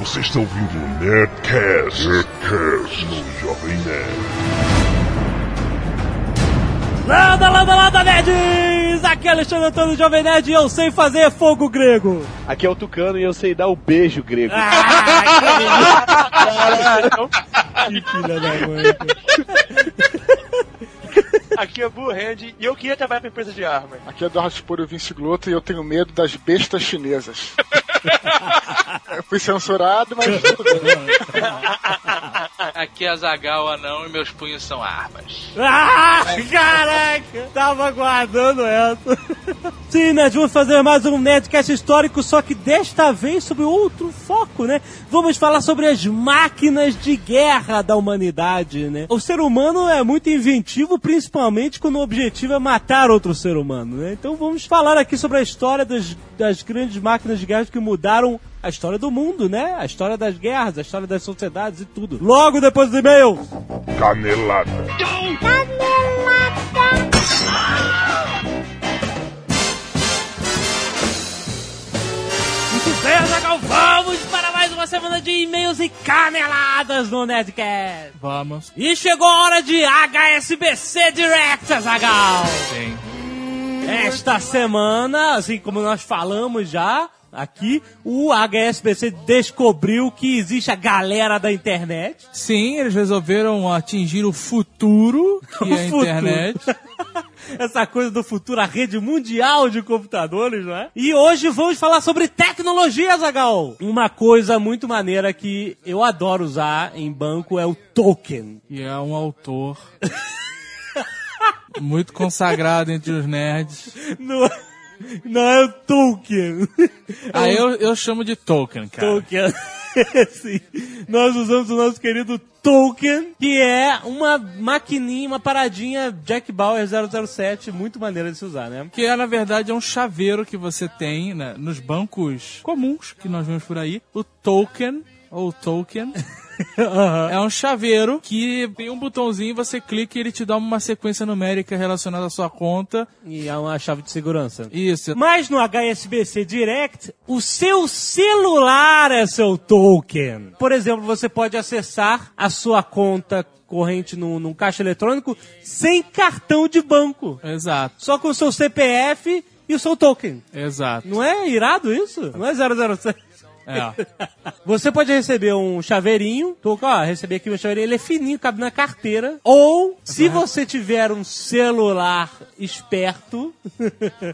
Você está ouvindo o Nerdcast, Nerdcast no Jovem Nerd. Landa, landa, landa, nerds! Aqui é Alexandre Antônio Jovem Nerd e eu sei fazer fogo grego. Aqui é o Tucano e eu sei dar o beijo grego. que filha da mãe. Aqui é Blue Hand e eu queria trabalhar pra empresa de armas. Aqui é Eduardo Sporo Vinci Gloto e eu tenho medo das bestas chinesas. eu fui censurado, mas tudo bem. Aqui é Zagal Anão e meus punhos são armas. Ah, caraca! Tava guardando essa. Sim, Nerd, vamos fazer mais um Nerdcast histórico, só que desta vez sobre outro foco, né? Vamos falar sobre as máquinas de guerra da humanidade, né? O ser humano é muito inventivo, principalmente quando o objetivo é matar outro ser humano, né? Então vamos falar aqui sobre a história das, das grandes máquinas de guerra que mudaram a história do mundo, né? A história das guerras, a história das sociedades e tudo. Logo depois do e-mail. Canelada. Muito bem, Azaghal, vamos para mais uma semana de e-mails e caneladas no Nerdcast. Vamos. E chegou a hora de HSBC Direct, Azaghal. Sim. Esta semana, assim como nós falamos já aqui, o HSBC descobriu que existe a galera da internet. Sim, eles resolveram atingir o futuro, que é a futuro. internet. Essa coisa do futuro, a rede mundial de computadores, não é? E hoje vamos falar sobre tecnologia, Zagal. Uma coisa muito maneira que eu adoro usar em banco é o token. E é um autor muito consagrado entre os nerds. Não, não é o token. Ah, eu, eu chamo de token, cara. Token. Sim. Nós usamos o nosso querido Token, que é uma maquininha, uma paradinha Jack Bauer 007, muito maneira de se usar, né? Que é, na verdade, é um chaveiro que você tem né, nos bancos comuns que nós vemos por aí. O token, ou token, é um chaveiro que tem um botãozinho, você clica e ele te dá uma sequência numérica relacionada à sua conta. E é uma chave de segurança. Isso. Mas no HSBC Direct, o seu celular é seu token. Por exemplo, você pode acessar a sua conta corrente num, num caixa eletrônico sem cartão de banco. Exato, Só com o seu CPF e o seu token. exato. Não é irado isso? Não é 007? É. Você pode receber um chaveirinho, tô, ó, receber aqui meu chaveirinho, ele é fininho, cabe na carteira. Ou, se você tiver um celular esperto,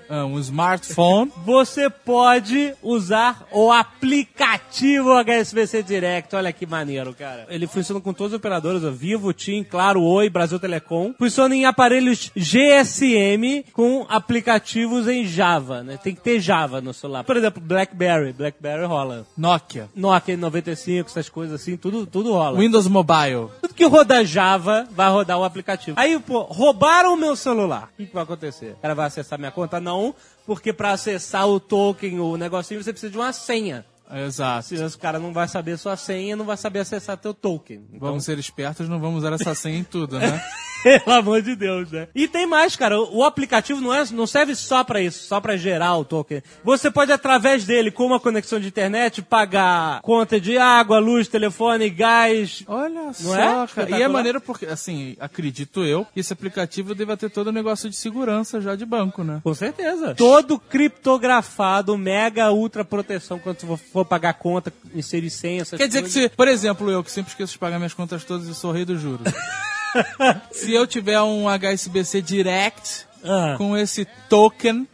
É, um smartphone. você pode usar o aplicativo HSBC Direct. Olha que maneiro, cara. Ele funciona com todos os operadores, ó, Vivo, TIM, Claro, Oi, Brasil Telecom. Funciona em aparelhos GSM com aplicativos em Java, né? Tem que ter Java no celular. Por exemplo, BlackBerry. BlackBerry rola. Nokia. Nokia 95, essas coisas assim, tudo, tudo rola. Windows Mobile. Tudo que roda Java vai rodar o aplicativo. Aí, pô, roubaram o meu celular. O que, que vai acontecer? O cara vai acessar minha conta? Não, porque pra acessar o token, o negocinho, você precisa de uma senha. Exato. Se o cara não vai saber sua senha, não vai saber acessar teu token. Então, Vamos ser espertos, não vamos usar essa senha em tudo, né? Pelo amor de Deus, né? E tem mais, cara. O aplicativo não, é, não serve só pra isso, só pra gerar o token. Você pode, através dele, com uma conexão de internet, pagar conta de água, luz, telefone, gás. Olha só, é? cara. E é maneiro porque, assim, acredito eu, que esse aplicativo deva ter todo o negócio de segurança já de banco, né? Com certeza. Todo criptografado, mega ultra proteção quando você for- pagar conta, inserir senha, essas Quer dizer que coisas. se, por exemplo, eu que sempre esqueço de pagar minhas contas todas e sou rei dos juros. se eu tiver um HSBC Direct Ah, com esse token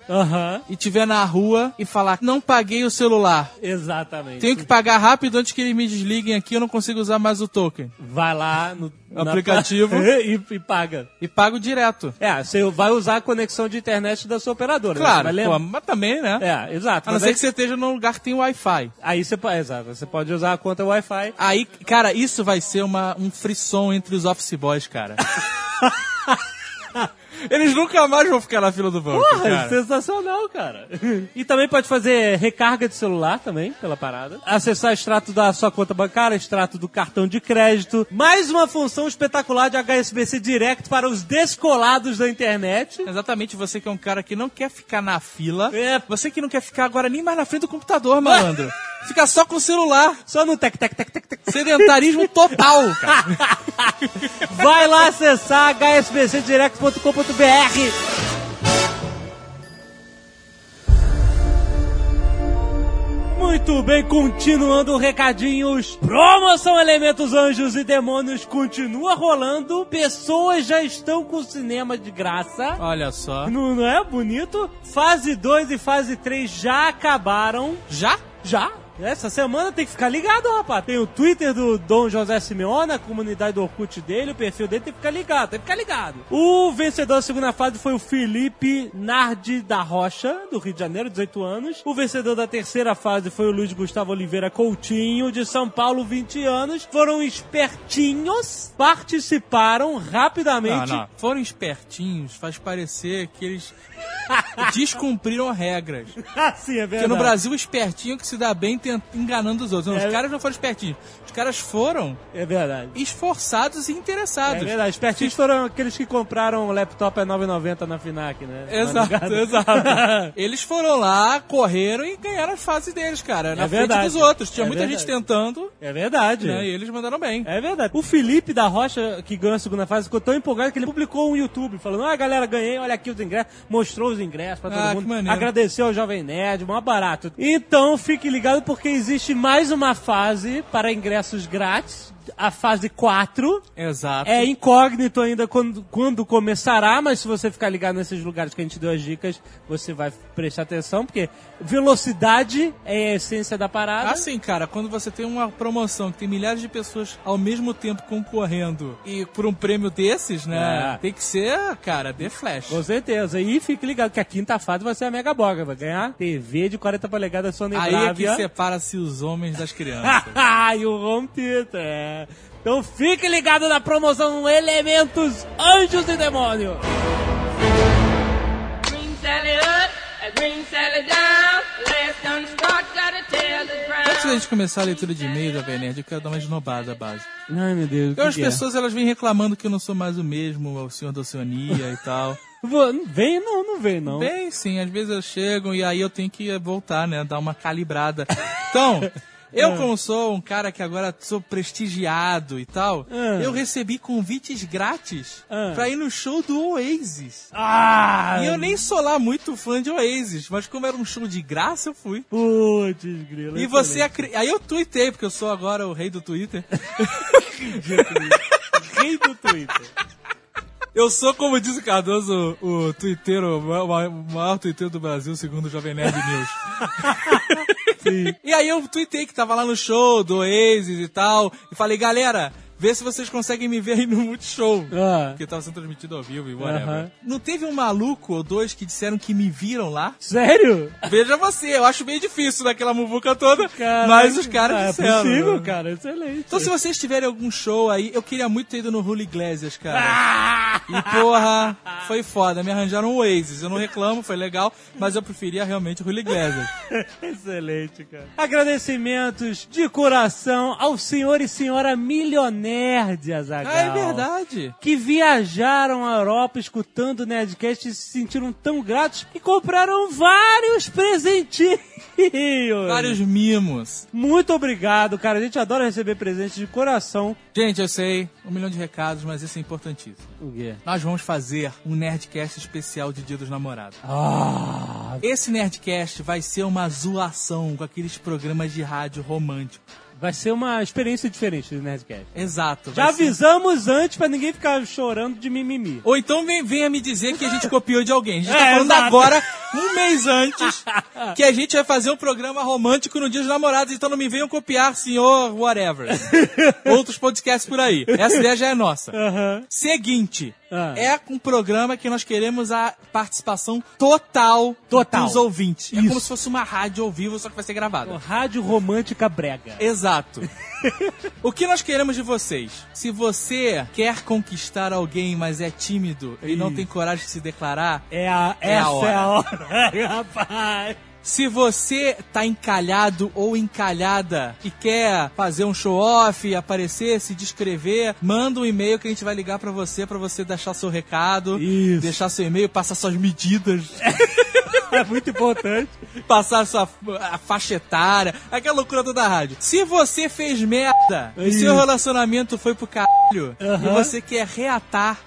e tiver na rua e falar, não paguei o celular. exatamente. Tenho que pagar rápido antes que eles me desliguem aqui, eu não consigo usar mais o token. Vai lá no Aplicativo. e, e paga. E pago direto. É, você vai usar a conexão de internet da sua operadora. né? Claro, lembrar- pô, mas também, né? É, exato. A não ser aí, que você esteja num lugar que tem Wi-Fi. aí você pode, exato, você pode usar a conta Wi-Fi. Aí, cara, isso vai ser uma, um frisson entre os office boys, cara. Eles nunca mais vão ficar na fila do banco, Porra, cara. sensacional, cara. E também pode fazer recarga de celular também, pela parada. Acessar extrato da sua conta bancária, extrato do cartão de crédito. Mais uma função espetacular de HSBC Direct para os descolados da internet. Exatamente, você que é um cara que não quer ficar na fila. É. Você que não quer ficar agora nem mais na frente do computador, malandro. Fica só com o celular. Só no tec, tec, tec, tec, tec. Sedentarismo total. Vai lá acessar hsbcdirect.com.br. Muito bem, continuando recadinhos. Promoção Elementos Anjos e Demônios continua rolando. Pessoas já estão com cinema de graça. Olha só. Não, não é bonito? Fase 2 e fase 3 já acabaram. Já? Já? Essa semana tem que ficar ligado, rapaz. Tem o Twitter do Dom José Simeone, a comunidade do Orkut dele, o perfil dele tem que ficar ligado, tem que ficar ligado. O vencedor da segunda fase foi o Felipe Nardi da Rocha, do Rio de Janeiro, 18 anos. O vencedor da terceira fase foi o Luiz Gustavo Oliveira Coutinho, de São Paulo, 20 anos. Foram espertinhos, participaram rapidamente. Não, não. Foram espertinhos, faz parecer que eles descumpriram regras. Assim, é verdade. Porque no Brasil, espertinho que se dá bem tent- enganando os outros. Não, É. Os caras não foram espertinhos. Os caras foram É verdade. esforçados e É interessados. verdade. Espertinhos foram aqueles que compraram o laptop a 9,90 na FINAC, né? Tá Exato, ligado? exato. Eles foram lá, correram e ganharam as fases deles, cara. Na frente verdade. dos outros. Tinha É muita verdade. gente tentando, É verdade. né? E eles mandaram bem. É verdade. O Felipe da Rocha, que ganhou a segunda fase, ficou tão empolgado que ele publicou um YouTube falando: Ah, galera, ganhei, olha aqui os ingressos. Mostrou os ingressos pra todo Ah, mundo. maneiro. Agradeceu ao Jovem Nerd, mó barato. Então, fique ligado porque existe mais uma fase para ingressos grátis. A fase 4. Exato. É incógnito ainda quando, quando começará, mas se você ficar ligado nesses lugares que a gente deu as dicas, você vai prestar atenção, porque velocidade é a essência da parada. Assim, cara, quando você tem uma promoção que tem milhares de pessoas ao mesmo tempo concorrendo e por um prêmio desses, né? É. Tem que ser, cara, The Flash. Com certeza. E fique ligado que a quinta fase vai ser a Mega Boga. Vai ganhar TV de 40 polegadas Sony Aí é que Bravia. separa-se os homens das crianças. e o home theater, é. Então fique ligado na promoção Elementos Anjos e Demônio. Antes da gente começar a leitura de e-mail da Venerd, eu quero dar uma esnobada base. Ai, meu Deus. Então as pessoas elas vêm reclamando que eu não sou mais o mesmo, o senhor da Oceania e tal. Vem, não, não vem, não. Bem, sim, às vezes eu chego e aí eu tenho que voltar, né? Dar uma calibrada. Então, eu como sou um cara que agora sou prestigiado e tal, Ah. eu recebi convites grátis Ah. pra ir no show do Oasis. Ah! E eu nem sou lá muito fã de Oasis, mas como era um show de graça, eu fui. Putz, grilo. E você acri... Aí eu tuitei, porque eu sou agora o rei do Twitter. Rei do Twitter. Eu sou, como diz o Cardoso, o twitteiro, o maior, o maior twitteiro do Brasil, segundo o Jovem Nerd News. E aí eu tuitei que tava lá no show do Oasis e tal, e falei, galera, vê se vocês conseguem me ver aí no Multishow. Ah. Porque tava sendo transmitido ao vivo e whatever. Aham. Não teve um maluco ou dois que disseram que me viram lá? Sério? Veja você, eu acho meio difícil naquela muvuca toda, Caraca. mas os caras Ah, disseram. É possível, né? cara. Excelente. Então, se vocês tiverem algum show aí, eu queria muito ter ido no Julio Iglesias, cara. Ah! E porra, foi foda. Me arranjaram um Oasis. Eu não reclamo, foi legal, mas eu preferia realmente o Julio Iglesias. Excelente, cara. Agradecimentos de coração ao senhor e senhora milionaire de Azaghal. Ah, é verdade. Que viajaram à Europa escutando o Nerdcast e se sentiram tão gratos que compraram vários presentinhos. Vários mimos. Muito obrigado, cara. A gente adora receber presentes de coração. Gente, eu sei, um milhão de recados, mas isso é importantíssimo. O quê? Nós vamos fazer um Nerdcast especial de Dia dos Namorados. Ah, Esse Nerdcast vai ser uma zoação com aqueles programas de rádio romântico. Vai ser uma experiência diferente do Nerdcast. Exato. Já ser- avisamos antes pra ninguém ficar chorando de mimimi. Ou então vem- venha me dizer que a gente copiou de alguém. A gente tá É, falando exato. agora, um mês antes, que a gente vai fazer um programa romântico no Dia dos Namorados, então não me venham copiar, senhor whatever. Outros podcasts por aí. Essa ideia já é nossa. Aham. Seguinte, Ah. é um programa que nós queremos a participação total, Total. dos ouvintes. É Isso. como se fosse uma rádio ao vivo, só que vai ser gravada. Rádio Romântica Brega. Exato. o que nós queremos de vocês? Se você quer conquistar alguém, mas é tímido e não Isso. tem coragem de se declarar, É a, É a essa hora. é a hora, rapaz. Se você tá encalhado ou encalhada e quer fazer um show off, aparecer, se descrever, manda um e-mail que a gente vai ligar pra você, pra você deixar seu recado, Isso. deixar seu e-mail, passar suas medidas. é muito importante. Passar sua a faixa etária, aquela loucura toda da rádio. Se você fez merda e seu relacionamento foi pro caralho e Aham. você quer reatar,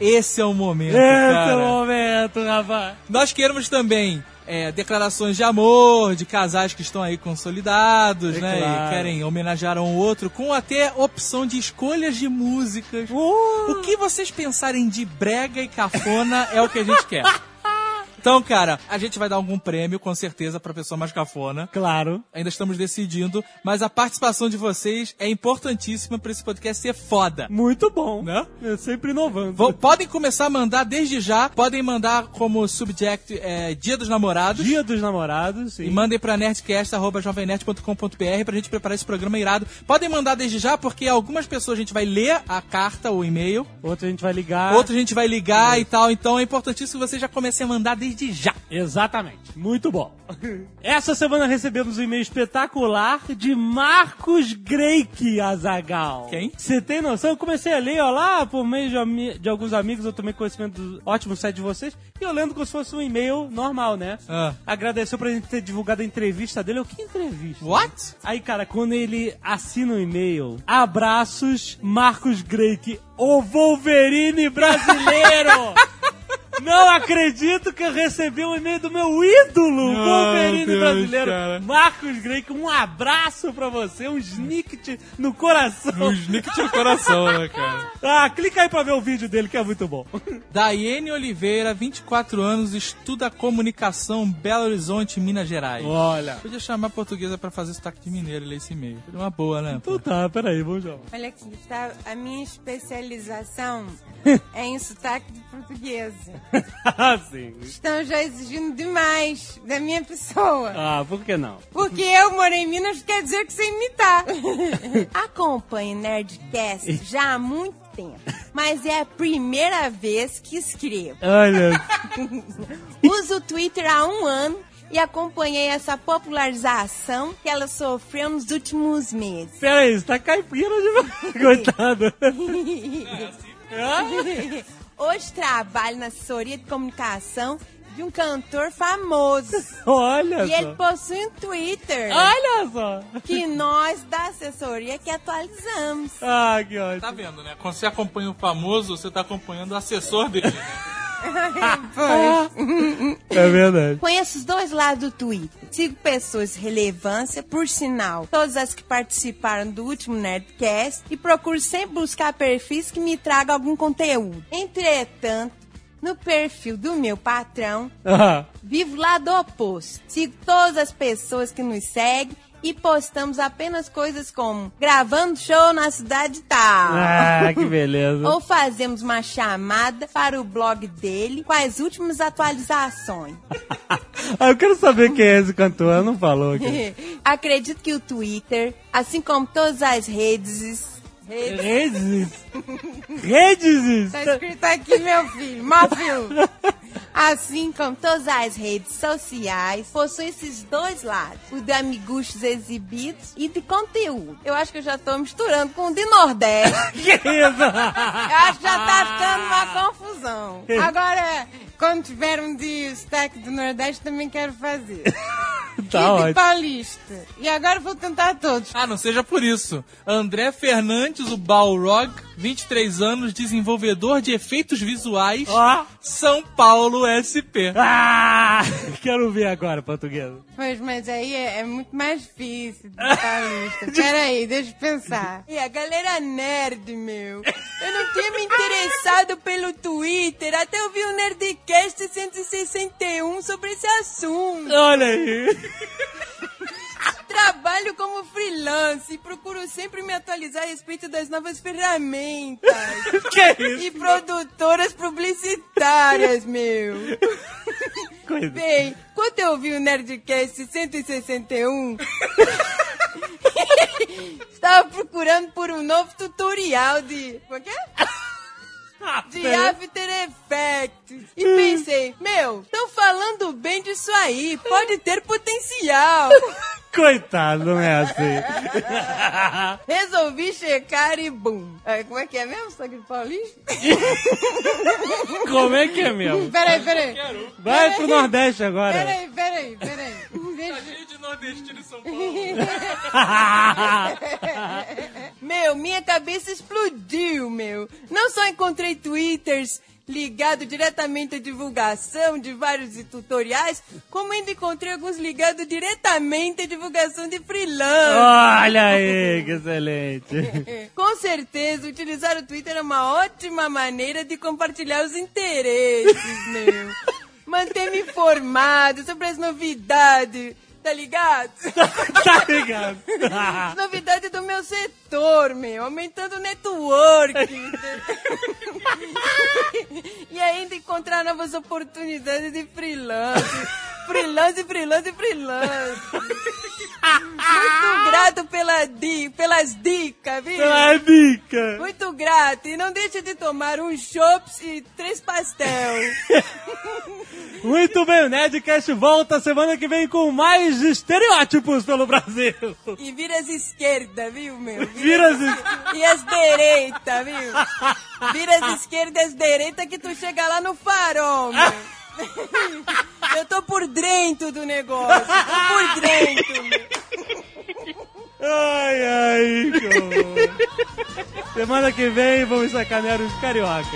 esse é o momento, Esse é cara. o momento, rapaz. Nós queremos também é, declarações de amor de casais que estão aí consolidados, É né? claro. E querem homenagear um outro, com até opção de escolhas de músicas. Uh, O que vocês pensarem de brega e cafona é o que a gente quer. Então, cara, a gente vai dar algum prêmio, com certeza, pra pessoa mais cafona. Claro. Ainda estamos decidindo, mas a participação de vocês é importantíssima pra esse podcast ser foda. Muito bom. Né? É sempre inovando. Vão- podem começar a mandar desde já, podem mandar como subject é, Dia dos Namorados. Dia dos namorados, sim. E mandem pra nerdcast.jovemnerd.com.br pra gente preparar esse programa irado. Podem mandar desde já, porque algumas pessoas a gente vai ler a carta ou e-mail, Outra a gente vai ligar. outras a gente vai ligar e tal. Então é importantíssimo que vocês já comecem a mandar desde já. Exatamente. Muito bom. Essa semana recebemos um e-mail espetacular de Marcos Greik Azagal. Quem? Você tem noção? Eu comecei a ler, ó, lá, por meio de, de alguns amigos, eu tomei conhecimento do ótimo site de vocês, e eu lendo como se fosse um e-mail normal, né? Ah. Agradeceu pra gente ter divulgado a entrevista dele. Eu, que entrevista? What? Aí, cara, quando ele assina o e-mail, abraços, Marcos Greik, o Wolverine brasileiro! Não acredito que eu recebi um e-mail do meu ídolo, Meu Wolverine Deus, brasileiro. cara. Marcos Greik, um abraço pra você, um snicket no coração. Um snicket no coração, né, cara? Ah, clica aí pra ver o vídeo dele que é muito bom. Daiane Oliveira, 24 anos, estuda comunicação Belo Horizonte, Minas Gerais. Olha. Podia chamar a portuguesa pra fazer sotaque de mineiro, ler esse e-mail. Uma boa, né? Então tá, peraí, vamos já. Olha aqui, tá? A minha especialização é em sotaque de portuguesa. Ah, sim. Estão já exigindo demais da minha pessoa. Ah, por que não? Porque eu morei em Minas quer dizer que sei imitar. Acompanho Nerdcast já há muito tempo, mas é a primeira vez que escrevo. Olha, Uso o Twitter há um ano e acompanhei essa popularização que ela sofreu nos últimos meses. peraí, você tá caipira de Coitado. Hoje trabalho na assessoria de comunicação de um cantor famoso. Olha E só. ele possui um Twitter Olha só. que nós da assessoria que atualizamos. Ah, que ótimo. Tá vendo, né? Quando você acompanha o famoso, você tá acompanhando o assessor dele. É verdade. Conheço os dois lados do Twitter. Sigo pessoas de relevância, por sinal, todas as que participaram do último Nerdcast, e procuro sempre buscar perfis que me tragam algum conteúdo. Entretanto, no perfil do meu patrão, Ah, vivo lá do oposto. Sigo todas as pessoas que nos seguem e postamos apenas coisas como gravando show na cidade tal. ah, que beleza. Ou fazemos uma chamada para o blog dele com as últimas atualizações. Ah, eu quero saber quem é esse cantor, não falou aqui. Acredito que o Twitter, assim como todas as redes. Redes Redes? Tá escrito aqui, meu filho, filho. Assim como todas as redes sociais, possui esses dois lados: o de amiguchos exibidos e de conteúdo. Eu acho que eu já tô misturando com o de Nordeste. Que isso? Eu acho que já tá ficando uma confusão. Agora, quando tiver um o sotaque do Nordeste, também quero fazer. Tá e de ótimo. Paulista. E agora vou tentar todos. ah, não seja por isso. André Fernandes, o Balrog, 23 anos, desenvolvedor de efeitos visuais, Ó. São Paulo SP. Ah, quero ver agora, português. Pois, mas aí é, é muito mais difícil de paulista. Peraí, deixa eu pensar. E a galera nerd, meu. Eu não tinha me interessado pelo Twitter até eu vi o Nerdcast 161 sobre esse assunto. Olha aí. Trabalho como freelance e procuro sempre me atualizar a respeito das novas ferramentas. Que isso? E produtoras publicitárias, meu. Coisa. Bem, quando eu vi o Nerdcast 161, estava procurando por um novo tutorial de. Como é que é? De After Effects. E pensei, meu, estão falando bem disso aí, pode ter potencial. Coitado, não é assim. Resolvi checar e bum. É, como é que é mesmo? De paulista? Como é que é mesmo? Peraí, peraí. Vai pro Nordeste agora. Peraí, peraí, peraí. Deixa... de nordestino em São Paulo. Meu, minha cabeça explodiu, meu. Não só encontrei twitters ligado diretamente à divulgação de vários tutoriais, como ainda encontrei alguns ligados diretamente à divulgação de freelance. Olha aí, que excelente. Com certeza, utilizar o Twitter é uma ótima maneira de compartilhar os interesses, meu. Manter-me informado sobre as novidades, tá ligado? tá ligado? As novidades do meu setor, meu. Aumentando o network. e ainda encontrar novas oportunidades de freelance. Freelance, freelance, freelance. Muito grato pela di pelas dicas, viu? Pela dica. Muito grato. E não deixe de tomar um chops e três pastel. Muito bem, o Nerdcast volta semana que vem com mais estereótipos pelo Brasil. E vira as esquerdas, viu, meu? Vira as es- E as direitas, viu? Vira as esquerdas e as direitas que tu chega lá no farol, meu. Eu tô por dentro do negócio. Tô por dentro. Ai, ai, que. Semana que vem vamos sacanear os carioca.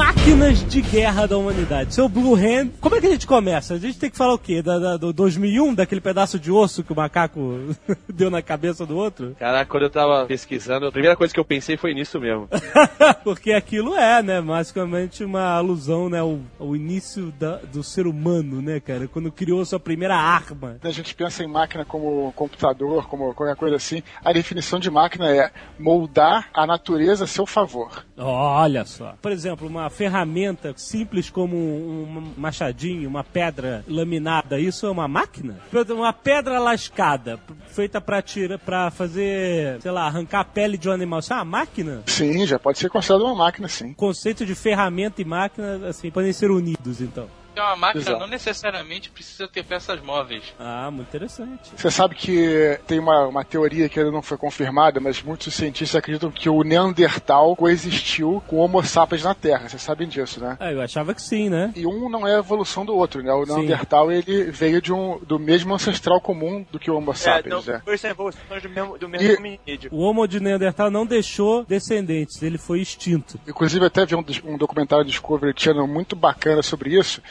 Máquinas de guerra da humanidade. Seu Blue Hand. Como é que a gente começa? A gente tem que falar o quê? Da, da- do 2001, daquele pedaço de osso que o macaco deu na cabeça do outro? Caraca, quando eu tava pesquisando, a primeira coisa que eu pensei foi nisso mesmo. Porque aquilo é, né, basicamente uma alusão, né, ao, ao início da- do ser humano, né, cara? Quando criou sua primeira arma. Quando a gente pensa em máquina como computador, como qualquer coisa assim, a definição de máquina é moldar a natureza a seu favor. Olha só. Por exemplo, uma ferramenta simples como um, machadinho, uma pedra laminada, isso é uma máquina? Uma pedra lascada, feita pra tirar, para fazer, sei lá, arrancar a pele de um animal, isso é uma máquina? Sim, já pode ser considerado uma máquina, sim. O conceito de ferramenta e máquina, assim, podem ser unidos, então. Então a máquina Exato. não necessariamente precisa ter peças móveis. Ah, muito interessante. Você sabe que tem uma, uma teoria que ainda não foi confirmada, mas muitos cientistas acreditam que o Neandertal coexistiu com o Homo sapiens na Terra. Vocês sabem disso, né? Ah, eu achava que sim, né? E um não é a evolução do outro, né? O Sim. Neandertal, ele veio de um, do mesmo ancestral comum do que o Homo É, sapiens, não, né? evoluções do mesmo, do mesmo E- hominídeo. O Homo de Neandertal não deixou descendentes, ele foi extinto. Inclusive, até vi um, um documentário Discovery Channel muito bacana sobre isso,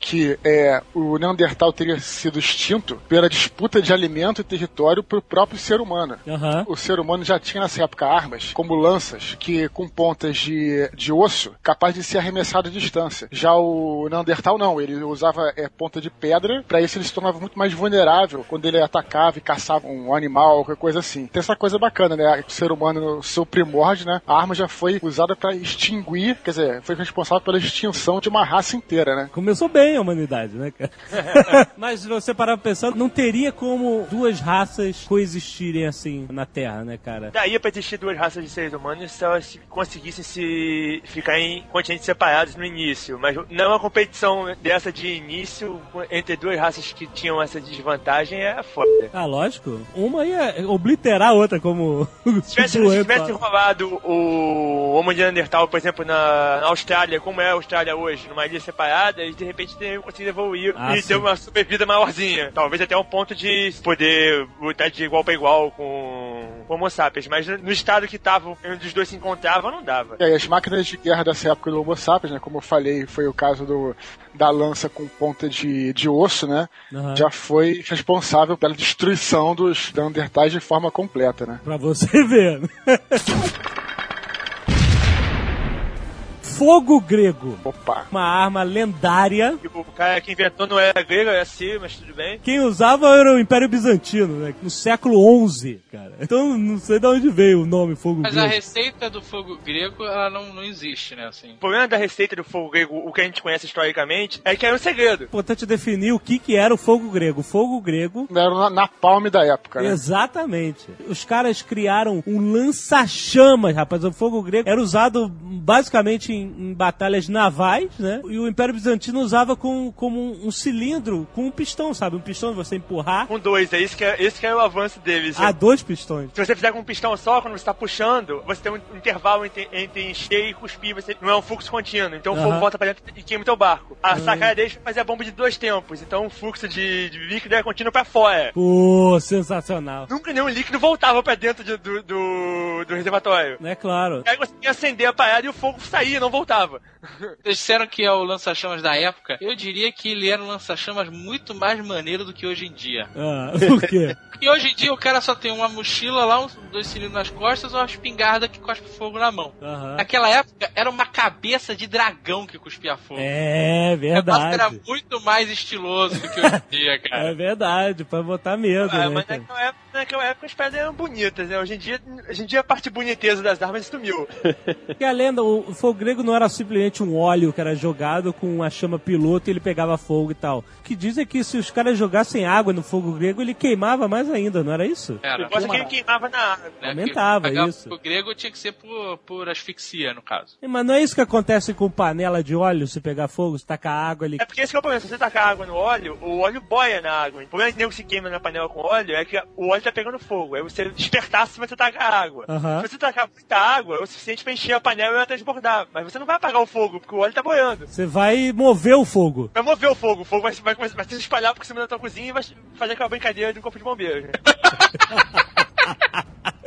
que é, o Neandertal teria sido extinto pela disputa de alimento e território pro próprio ser humano. Aham. O ser humano já tinha nessa época armas, como lanças, que com pontas de, de osso, capaz de ser arremessado à distância. Já o Neandertal não, ele usava é, ponta de pedra, para isso ele se tornava muito mais vulnerável quando ele atacava e caçava um animal, qualquer coisa assim. Tem essa coisa bacana, né? O ser humano, no seu primórdio, né? A arma já foi usada para extinguir, quer dizer, foi responsável pela extinção de uma raça inteira, né? Começou bem a humanidade, né, cara? Mas se você parar pra pensar, não teria como duas raças coexistirem assim na Terra, né, cara? Daí pra existir duas raças de seres humanos se elas conseguissem se ficar em continentes separados no início. Mas não é uma competição dessa de início entre duas raças que tinham essa desvantagem é foda. Ah, lógico. Uma ia obliterar a outra, como o Se tivesse, se tivesse rolado o Homo de Neandertal, por exemplo, na, na Austrália, como é a Austrália hoje, numa ilha separada, e de repente teriam conseguido evoluir Ah, e sim. ter uma sobrevida maiorzinha. Talvez até um ponto de poder lutar de igual pra igual com o Homo sapiens. Mas no estado que estavam, onde os dois se encontravam, não dava. E aí, as máquinas de guerra dessa época do Homo sapiens, né? Como eu falei, foi o caso do, da lança com ponta de, de osso, né? Aham. Já foi responsável pela destruição dos Neandertais de forma completa, né? Pra você ver. fogo grego. Opa. Uma arma lendária. Tipo, o cara que inventou não era grego, era assim, mas tudo bem. Quem usava era o Império Bizantino, né? No século XI, cara. Então não sei de onde veio o nome fogo Mas a grego. receita do fogo grego, ela não, não existe, né, assim. O problema da receita do fogo grego, o que a gente conhece historicamente, é que era um segredo. Importante definir o que, que era o fogo grego. O fogo grego Era na, na palme da época, né? Exatamente. Os caras criaram um lança-chamas, rapaz. O fogo grego era usado basicamente em, em batalhas navais, né? E o Império Bizantino usava com, como um, um cilindro com um pistão, sabe? Um pistão de você empurrar. Com dois, é isso que é, esse que é o avanço deles. Há dois pistões. Se você fizer com um pistão só, quando você tá puxando, você tem um intervalo entre, entre encher e cuspir, você não é um fluxo contínuo. Então o fogo volta pra dentro e queima o teu barco. A sacada deles é fazer a bomba de dois tempos. Então o fluxo de, de líquido é contínuo pra fora. Pô, sensacional. Nunca nenhum líquido voltava pra dentro de- do, do, do reservatório. É claro. Aí você ia acender a parada e o fogo saía, não voltava. Vocês disseram que é o lança-chamas da época. Eu diria que ele era um lança-chamas muito mais maneiro do que hoje em dia. Ah, por quê? E hoje em dia o cara só tem uma mochila lá, uns dois cilindros nas costas ou uma espingarda que cospe fogo na mão. Aham. Naquela época era uma cabeça de dragão que cuspia fogo. É O negócio era verdade. muito mais estiloso do que hoje em dia, É cara. verdade, pra botar medo, Ah, né? mas cara? naquela época, naquela época as pedras eram bonitas, né? Hoje em dia, hoje em dia a parte boniteza das armas sumiu. Porque a lenda, o fogo grego não era simplesmente um óleo que era jogado com uma chama piloto e ele pegava fogo e tal. O que dizem é que se os caras jogassem água no fogo grego, ele queimava mais ainda, não era isso? Era. Gosta que ele queimava na água. né? aumentava pagar isso. O grego tinha que ser por, por asfixia, no caso. Mas não é isso que acontece com panela de óleo, se pegar fogo, se tacar água ali. É porque esse que é o problema. Se você tacar água no óleo, o óleo boia na água. O problema de nego se queima na panela com óleo é que o óleo tá pegando fogo. Aí você despertar se você tacar água. Aham. Se você tacar muita água, é o suficiente pra encher a panela e ela transbordar. Mas você não vai apagar o fogo, porque o óleo tá boiando. Você vai mover o fogo. Vai mover o fogo. O fogo vai, vai, começar- vai se espalhar por cima da tua cozinha e vai fazer aquela brincadeira de um corpo de bombeiros. né?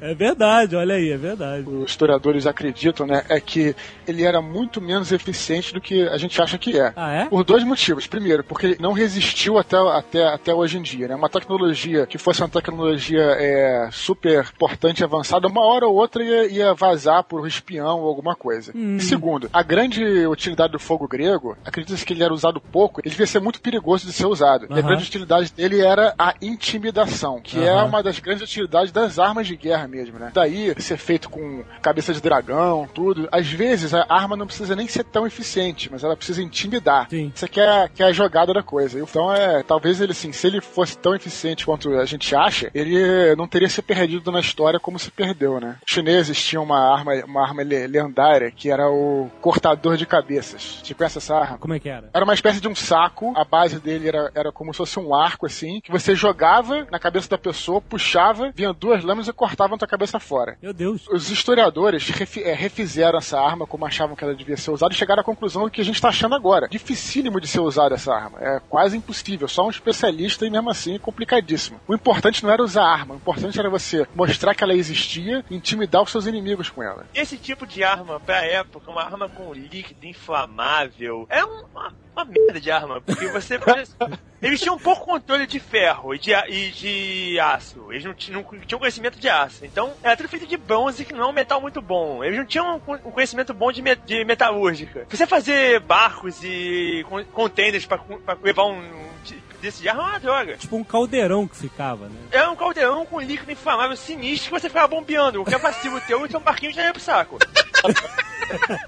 É verdade, olha aí, é verdade. Os historiadores acreditam, né, é que ele era muito menos eficiente do que a gente acha que é. Ah, é? Por dois motivos. Primeiro, porque ele não resistiu até, até, até hoje em dia. Né? Uma tecnologia que fosse uma tecnologia é, super importante avançada, uma hora ou outra ia, ia vazar por espião ou alguma coisa. E segundo, a grande utilidade do fogo grego, acredita-se que ele era usado pouco, ele devia ser muito perigoso de ser usado. E a grande utilidade dele era a intimidação, que é Aham. uma das grandes utilidades das armas de guerra mesmo, né? Daí, ser feito com cabeça de dragão, tudo. Às vezes, a arma não precisa nem ser tão eficiente, mas ela precisa intimidar. Sim. Isso aqui é, que é a jogada da coisa. Então, é, talvez ele, assim, se ele fosse tão eficiente quanto a gente acha, ele não teria se perdido na história como se perdeu, né? Os chineses tinham uma arma, uma arma le- lendária, que era o cortador de cabeças. Conhece essa arma? Como é que era? Era uma espécie de um saco, a base dele era, era como se fosse um arco, assim, que você jogava na cabeça da pessoa, puxava, vinha duas lâminas e cortavam tua cabeça fora. Meu Deus. Os historiadores refi- eh, refizeram essa arma como achavam que ela devia ser usada e chegaram à conclusão do que a gente está achando agora. Dificílimo de ser usada essa arma. É quase impossível. Só um especialista e mesmo assim complicadíssimo. O importante não era usar a arma. O importante era você mostrar que ela existia e intimidar os seus inimigos com ela. Esse tipo de arma, pra época, uma arma com líquido inflamável, é um- uma, uma merda de arma, porque você. Eles tinham um pouco controle de ferro e de, e de aço. Eles não tinham, não tinham conhecimento de aço. Então, era tudo feito de bronze, que não é um metal muito bom. Eles não tinham um um conhecimento bom de, me- de metalúrgica. Você fazer barcos e con- containers pra, pra levar um, um de- desse de arma é uma droga. Tipo um caldeirão que ficava, né? É um caldeirão com líquido inflamável sinistro que você ficava bombeando. Qualquer vacilo teu e seu barquinho já ia pro saco.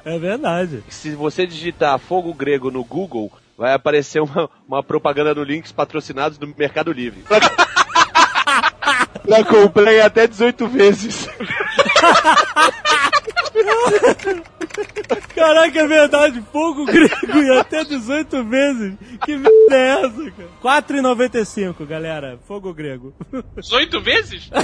É verdade. Se você digitar fogo grego no Google, vai aparecer uma, uma propaganda do Links patrocinados do Mercado Livre. Já comprei até 18 vezes. Caraca, é verdade. Fogo grego e até 18 vezes. Que merda é essa, cara? 4,95, galera. Fogo grego. 18 vezes?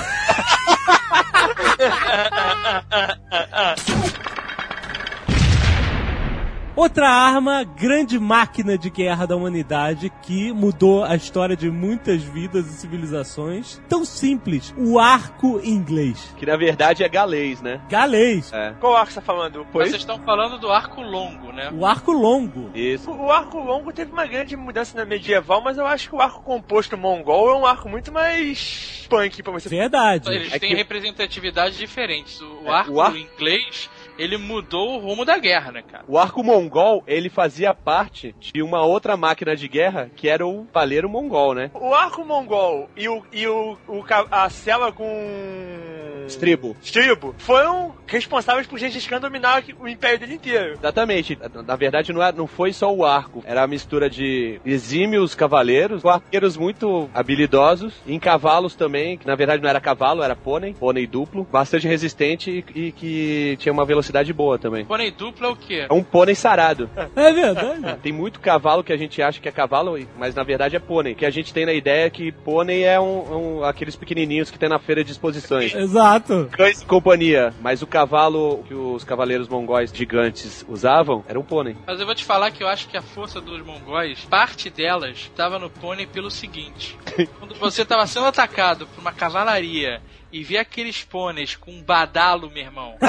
Outra arma, grande máquina de guerra da humanidade que mudou a história de muitas vidas e civilizações. Tão simples, o arco inglês. Que na verdade é galês, né? Galês. É. Qual arco você tá falando? Vocês estão falando do arco longo, né? O arco longo. Isso. O arco longo teve uma grande mudança na medieval, mas eu acho que o arco composto mongol é um arco muito mais punk pra você. Verdade. Eles É têm que- representatividades diferentes. O É, arco o ar- inglês ele mudou o rumo da guerra, né, cara? O arco mongol, ele fazia parte de uma outra máquina de guerra que era o Valeiro Mongol, né? O arco mongol e, o, e o, o a cela com. Estribo. Estribo foram responsáveis por Gengis Khan dominar o império dele inteiro. Exatamente. Na verdade, não, era, não foi só o arco. Era a mistura de exímios cavaleiros, com arqueiros muito habilidosos, em cavalos também, que na verdade não era cavalo, era pônei, pônei duplo, bastante resistente e, e que tinha uma velocidade boa também. Pônei duplo é o quê? É um pônei sarado. É verdade. Tem muito cavalo que a gente acha que é cavalo, mas na verdade é pônei. Que a gente tem na ideia que pônei é um, um- aqueles pequenininhos que tem na feira de exposições. Exato. Cães e companhia. Mas o cavalo que os cavaleiros mongóis gigantes usavam era um pônei. Mas eu vou te falar que eu acho que a força dos mongóis, parte delas estava no pônei pelo seguinte: quando você estava sendo atacado por uma cavalaria e vê aqueles pôneis com um badalo, meu irmão.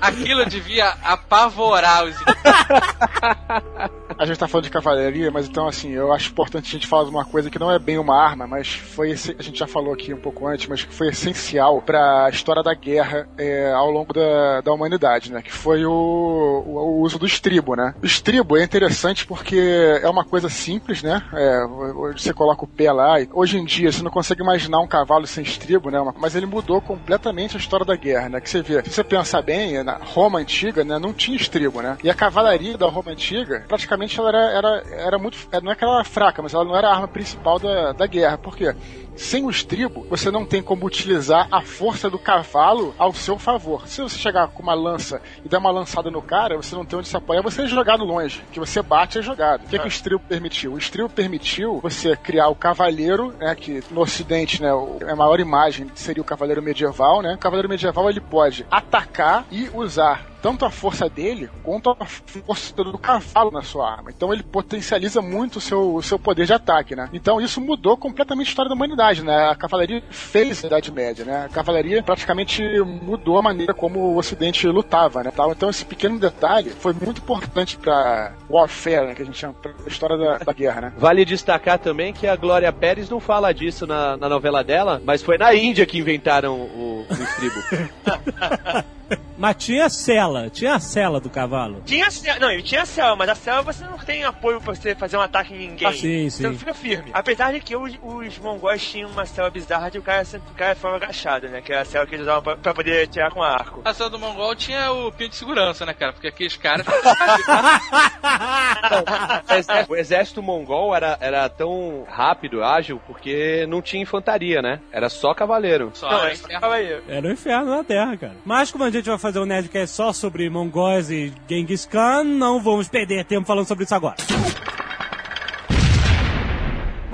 Aquilo devia apavorar os A gente tá falando de cavalaria, mas então assim, eu acho importante a gente falar de uma coisa que não é bem uma arma, mas foi a gente já falou aqui um pouco antes, mas que foi essencial para a história da guerra é, ao longo da, da humanidade, né? Que foi o, o, o uso do estribo, né? O estribo é interessante porque é uma coisa simples, né? É, você coloca o pé lá e hoje em dia você não consegue imaginar um cavalo sem estribo, né? Mas ele mudou completamente a história da guerra, né? Que você vê, se você pensar bem, na Roma antiga, né, não tinha estribo, né? E a cavalaria da Roma antiga, praticamente ela era, era, era muito, não é que ela era fraca, mas ela não era a arma principal da, da guerra. Por quê? Sem o estribo, você não tem como utilizar a força do cavalo ao seu favor. Se você chegar com uma lança e der uma lançada no cara, você não tem onde se apoiar, você é jogado longe. Que você bate é jogado. O que, que o estribo permitiu? O estribo permitiu você criar o cavaleiro, né, que no ocidente, né, o- a maior imagem seria o cavaleiro medieval, né? O cavaleiro medieval ele pode atacar e usar tanto a força dele quanto a força do cavalo na sua arma. Então ele potencializa muito o seu, o seu poder de ataque, né? Então isso mudou completamente a história da humanidade, né? A cavalaria fez a Idade Média, né? A cavalaria praticamente mudou a maneira como o Ocidente lutava, né? Então esse pequeno detalhe foi muito importante para warfare, né? Que a gente chama, pra história da, da guerra, né? Vale destacar também que a Glória Pérez não fala disso na, na novela dela, mas foi na Índia que inventaram o, o estribo. Mas tinha cela, tinha a cela do cavalo. Tinha cela, não, ele tinha cela, mas a cela você não tem apoio pra você fazer um ataque em ninguém. Ah, sim, Você sim. não fica firme. Apesar de que os, os mongóis tinham uma cela bizarra de o cara, sempre- o cara ficava agachado, né? Que era a cela que eles usavam pra, pra poder tirar com arco. A cela do Mongol tinha o pinto de segurança, né, cara? Porque aqueles caras. O exército- o exército mongol era, era tão rápido, ágil, porque não tinha infantaria, né? Era só cavaleiro. Só, Não, né? é só cavaleiro. Era o inferno na Terra, cara. Mas como a gente vai fazer um Nerdcast só sobre mongóis e Genghis Khan, não vamos perder tempo falando sobre isso agora.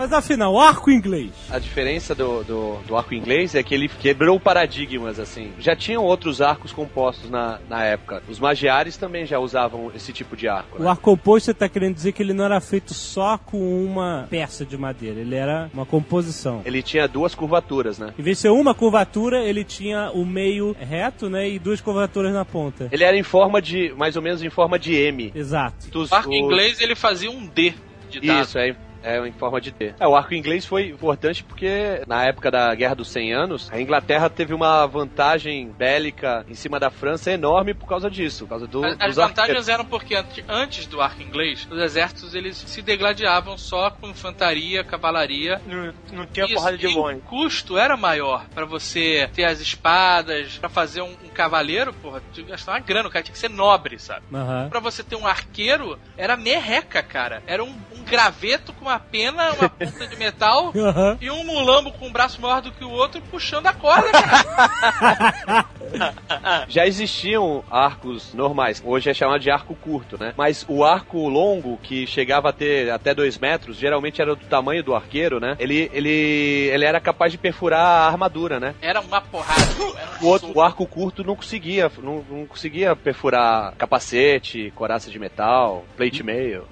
Mas afinal, arco inglês. A diferença do, do, do arco inglês é que ele quebrou paradigmas, assim. Já tinham outros arcos compostos na, na época. Os magiares também já usavam esse tipo de arco. O Né? arco composto, você tá querendo dizer que ele não era feito só com uma peça de madeira, ele era uma composição. Ele tinha duas curvaturas, né? Em vez de ser uma curvatura, ele tinha o meio reto, né, e duas curvaturas na ponta. Ele era em forma de, mais ou menos em forma de M. Exato. Dos- O arco o- inglês ele fazia um D de dado. Isso, é. É em forma de T. É, o arco inglês foi importante porque na época da Guerra dos 100 Anos, a Inglaterra teve uma vantagem bélica em cima da França enorme por causa disso, por causa do, As, as vantagens eram porque ante- antes do arco inglês, os exércitos eles se degladiavam só com infantaria, cavalaria. Não, não tinha Isso, porrada de longe. o custo era maior pra você ter as espadas, pra fazer um, um cavaleiro, porra, tinha que gastar uma grana, o cara tinha que ser nobre, sabe? Aham. Pra você ter um arqueiro, era merreca, cara. Era um, um graveto com uma pena, uma ponta de metal Aham. e um mulambo com um braço maior do que o outro puxando a corda, cara. Já existiam arcos normais, hoje é chamado de arco curto, né? Mas o arco longo, que chegava a ter até 2 metros, geralmente era do tamanho do arqueiro, né? Ele, ele, ele era capaz de perfurar a armadura, né? Era uma porrada. Era um O, outro, o arco curto não conseguia, não, não conseguia perfurar capacete, coraça de metal, plate mail.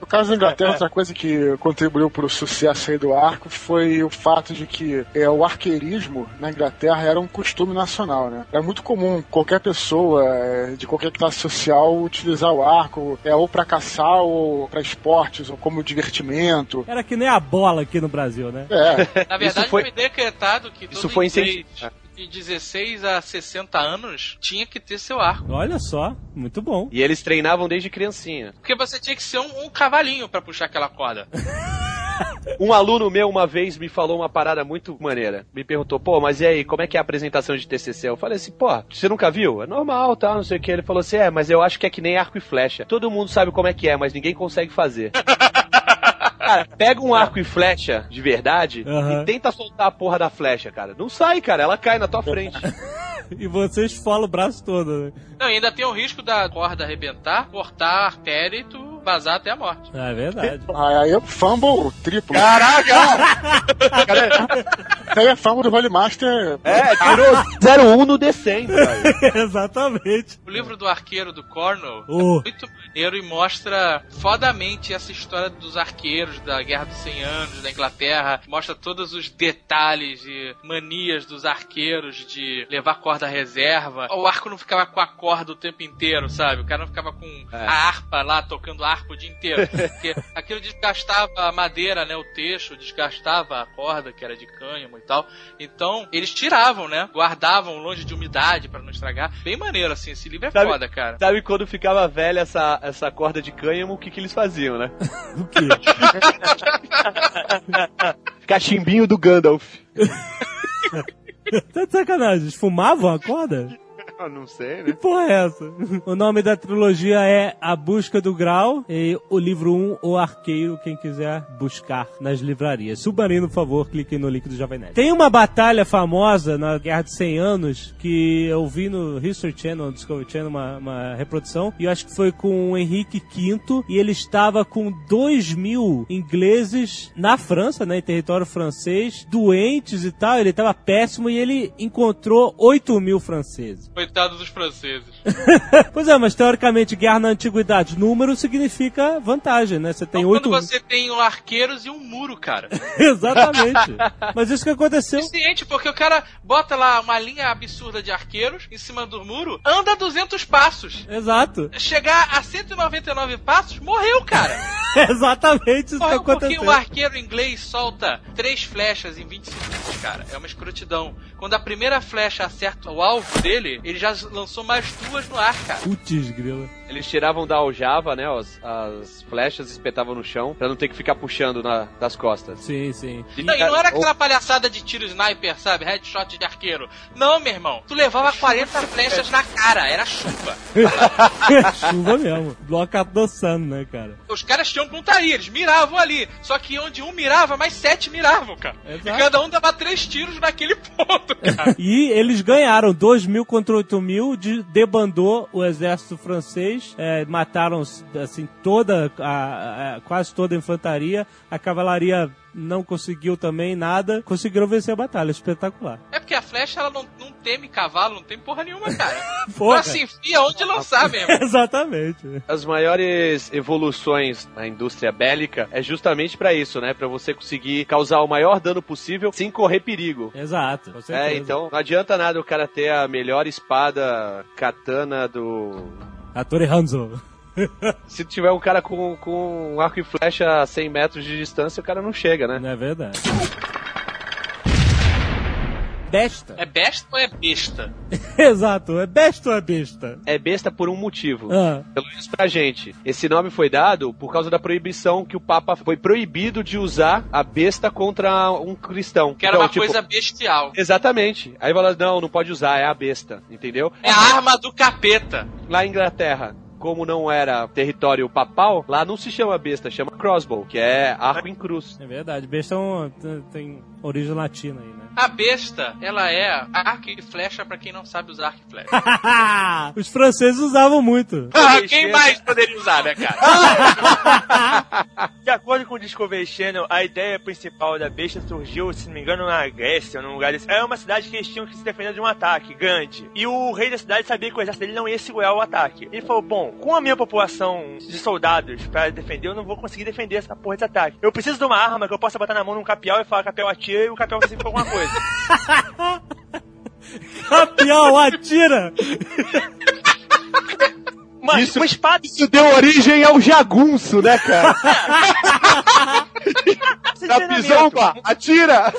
No caso da Inglaterra, outra coisa que contribuiu para o sucesso aí do arco foi o fato de que é, o arqueirismo na Inglaterra era um costume nacional, né? Era muito comum qualquer pessoa é, de qualquer classe social utilizar o arco, é, ou para caçar, ou para esportes, ou como divertimento. Era que nem a bola aqui no Brasil, né? É, Na verdade, foi- foi... decretado que todo Isso foi inglês incentivo. De 16 a 60 anos tinha que ter seu arco. Olha só, muito bom. E eles treinavam desde criancinha. Porque você tinha que ser um, um cavalinho pra puxar aquela corda. Um aluno meu uma vez me falou uma parada muito maneira. Me perguntou, pô, mas e aí, como é que é a apresentação de TCC? Eu falei assim, pô, você nunca viu? É normal, tá, não sei o que. Ele falou assim, é, mas eu acho que é que nem arco e flecha. Todo mundo sabe como é que é, mas ninguém consegue fazer. Cara, pega um arco e flecha de verdade e tenta soltar a porra da flecha, cara. Não sai, cara, ela cai na tua frente. E vocês falam o braço todo, né? Não, e ainda tem o risco da corda arrebentar, cortar a artéria e tu vazar até a morte. É verdade. Aí é fumble triplo. Caraca! Isso aí é fumble do Vale Master. É, tirou 01 no descendo, velho. Exatamente. O livro do arqueiro do Cornell Oh. é muito maneiro e mostra fodamente essa história dos arqueiros da Guerra dos 100 Anos da Inglaterra. Mostra todos os detalhes e manias dos arqueiros de levar corda reserva. O arco não ficava com a corda o tempo inteiro, sabe? O cara não ficava com É. a harpa lá tocando harpa o dia inteiro. Porque aquilo desgastava a madeira, né? O texto, desgastava a corda, que era de cânhamo e tal. Então, eles tiravam, né? Guardavam longe de umidade pra não estragar. Bem maneiro, assim. Esse livro é Sabe- foda, cara. Sabe quando ficava velha essa, essa corda de cânhamo, o que, que eles faziam, né? O quê? Cachimbinho do Gandalf. Tá de sacanagem. Eles fumavam a corda? Eu não sei, Que né? porra é essa? O nome da trilogia é A Busca do Grau e o livro 1, O Arqueiro, quem quiser buscar nas livrarias. Submarino, por favor, clique no link do Jovem Nerd. Tem uma batalha famosa na Guerra de 100 Anos que eu vi no History Channel, Discovery Channel, uma, uma reprodução, e eu acho que foi com o Henrique V, e ele estava com 2 mil ingleses na França, né, em território francês, doentes e tal, ele estava péssimo, e ele encontrou 8 mil franceses. Coitado dos franceses. Pois é, mas teoricamente guerra na antiguidade, número significa vantagem, né? Você tem Então, oito. Quando você tem um arqueiros e um muro, cara. Exatamente. Mas isso que aconteceu. Suficiente, porque o cara bota lá uma linha absurda de arqueiros em cima do muro, anda 200 passos. Exato. Chegar a 199 passos, morreu, cara. Exatamente isso que Morreu porque aconteceu. o arqueiro inglês solta três flechas em 20 segundos, cara. É uma escrotidão. Quando a primeira flecha acerta o alvo dele, ele já lançou mais duas no ar, cara. Putz, grila. Eles tiravam da aljava, né? As, as flechas espetavam no chão pra não ter que ficar puxando na- das costas. Sim, sim. Não, e não era aquela palhaçada de tiro sniper, sabe? Headshot de arqueiro. Não, meu irmão. Tu levava 40 flechas na cara. Era chuva. Chuva mesmo. The sun, né, cara? Os caras tinham pontaria, eles miravam ali. Só que onde um mirava, mais sete miravam, cara. Exato. E cada um dava três tiros naquele ponto, cara. E eles ganharam 2 mil contra 8 mil, de- debandou o exército francês, é, mataram assim toda, a- a- quase toda a infantaria, a cavalaria não conseguiu também nada, conseguiram vencer a batalha, espetacular. É porque a flecha, ela não, não teme cavalo, não tem porra nenhuma, cara. Porra. Ela se enfia onde lançar mesmo. Exatamente. As maiores evoluções na indústria bélica é justamente pra isso, né? Pra você conseguir causar o maior dano possível sem correr perigo. Exato. É, então não adianta nada o cara ter a melhor espada katana do. Hattori Hanzo. Se tiver um cara com, com um arco e flecha a 100 metros de distância, o cara não chega, né? Não é verdade. Besta. É besta ou é besta? Exato, é besta ou é besta? É besta por um motivo. Ah, Pelo menos pra gente. Esse nome foi dado por causa da proibição que o Papa foi proibido de usar a besta contra um cristão. Que era Então, uma tipo, coisa bestial. Exatamente. Aí fala, não, não pode usar, é a besta, entendeu? É a arma do capeta. Lá em Inglaterra, como não era território papal, lá não se chama besta, chama crossbow, que é arco em cruz. é verdade. Besta é um- tem- tem origem latina aí, né? A besta, ela é arco e flecha pra quem não sabe usar arco e flecha. Os franceses usavam muito. Ah, quem mais poderia usar, né, cara? De acordo com o Discovery Channel, a ideia principal da besta surgiu, se não me engano, na Grécia, num lugar desse. Era uma cidade que eles tinham que se defender de um ataque, Gandhi. E o rei da cidade sabia que o exército dele não ia segurar o ataque. Ele falou: Bom, com a minha população de soldados pra defender, eu não vou conseguir defender essa porra desse ataque. Eu preciso de uma arma que eu possa botar na mão num capial e falar: Capial atira e o capial vai alguma coisa. Capial, atira! Uma, Isso- uma espada. Isso deu origem ao jagunço, né, cara? Treinamento. Capizomba, atira!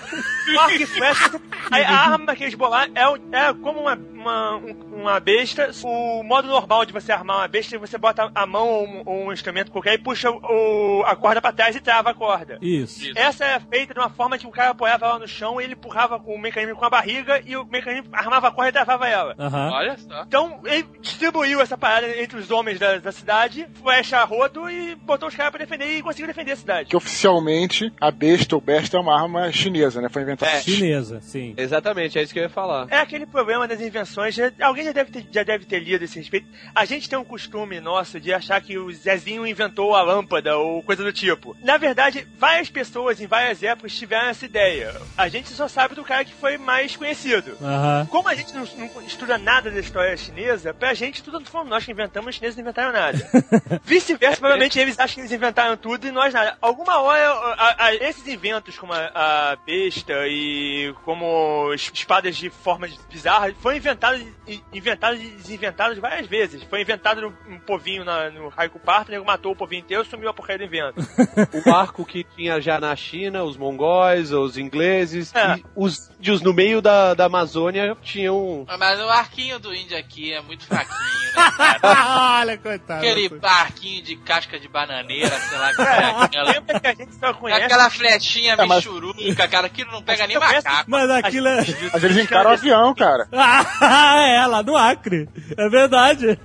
Um arco e flecha, a arma que eles bolaram é, é como uma, uma, um- uma besta. O modo normal de você armar uma besta é você bota a mão ou um, ou um instrumento qualquer e puxa o, a corda pra trás e trava a corda. Isso. Essa é feita de uma forma que o cara apoiava ela no chão e ele empurrava o mecanismo com a barriga e o mecanismo armava a corda e travava ela. Aham. Olha só. Então, ele distribuiu essa parada entre os homens da, da cidade, flecha a rodo e botou os caras pra defender e conseguiu defender a cidade. Que oficialmente a besta ou besta é uma arma chinesa, né? Foi inventada. É. Chinesa, sim. Exatamente, é isso que eu ia falar. É aquele problema das invenções. Alguém já deve, ter, já deve ter lido esse respeito. A gente tem um costume nosso de achar que o Zezinho inventou a lâmpada ou coisa do tipo. Na verdade, várias pessoas em várias épocas tiveram essa ideia. A gente só sabe do cara que foi mais conhecido. Aham. Como a gente não, não estuda nada da história chinesa, pra gente tudo fomos nós que inventamos, os chineses não inventaram nada. Vice-versa, provavelmente eles acham que eles inventaram tudo e nós nada. Alguma hora, a- a- esses inventos como a, besta e como es- espadas de formas bizarras foram inventados, e- inventados e desinventados várias vezes. Foi inventado um povinho na- no Raikou Park, nego matou o povinho inteiro e sumiu a porcaria do invento. O arco que tinha já na China, os mongóis, os ingleses, É. e os índios no meio da, da Amazônia tinham. Mas o arquinho do índio aqui é muito fraquinho, né? Olha, coitado. Aquele arquinho de casca de bananeira, sei lá, que é aquela, Lembra que a gente só conhece... aquela flechinha É, mas- michuruca, cara, aquilo não pega nem macaco. Mas aquilo é. Mas eles encaram o avião, cara. Ah, é, lá no Acre. É verdade.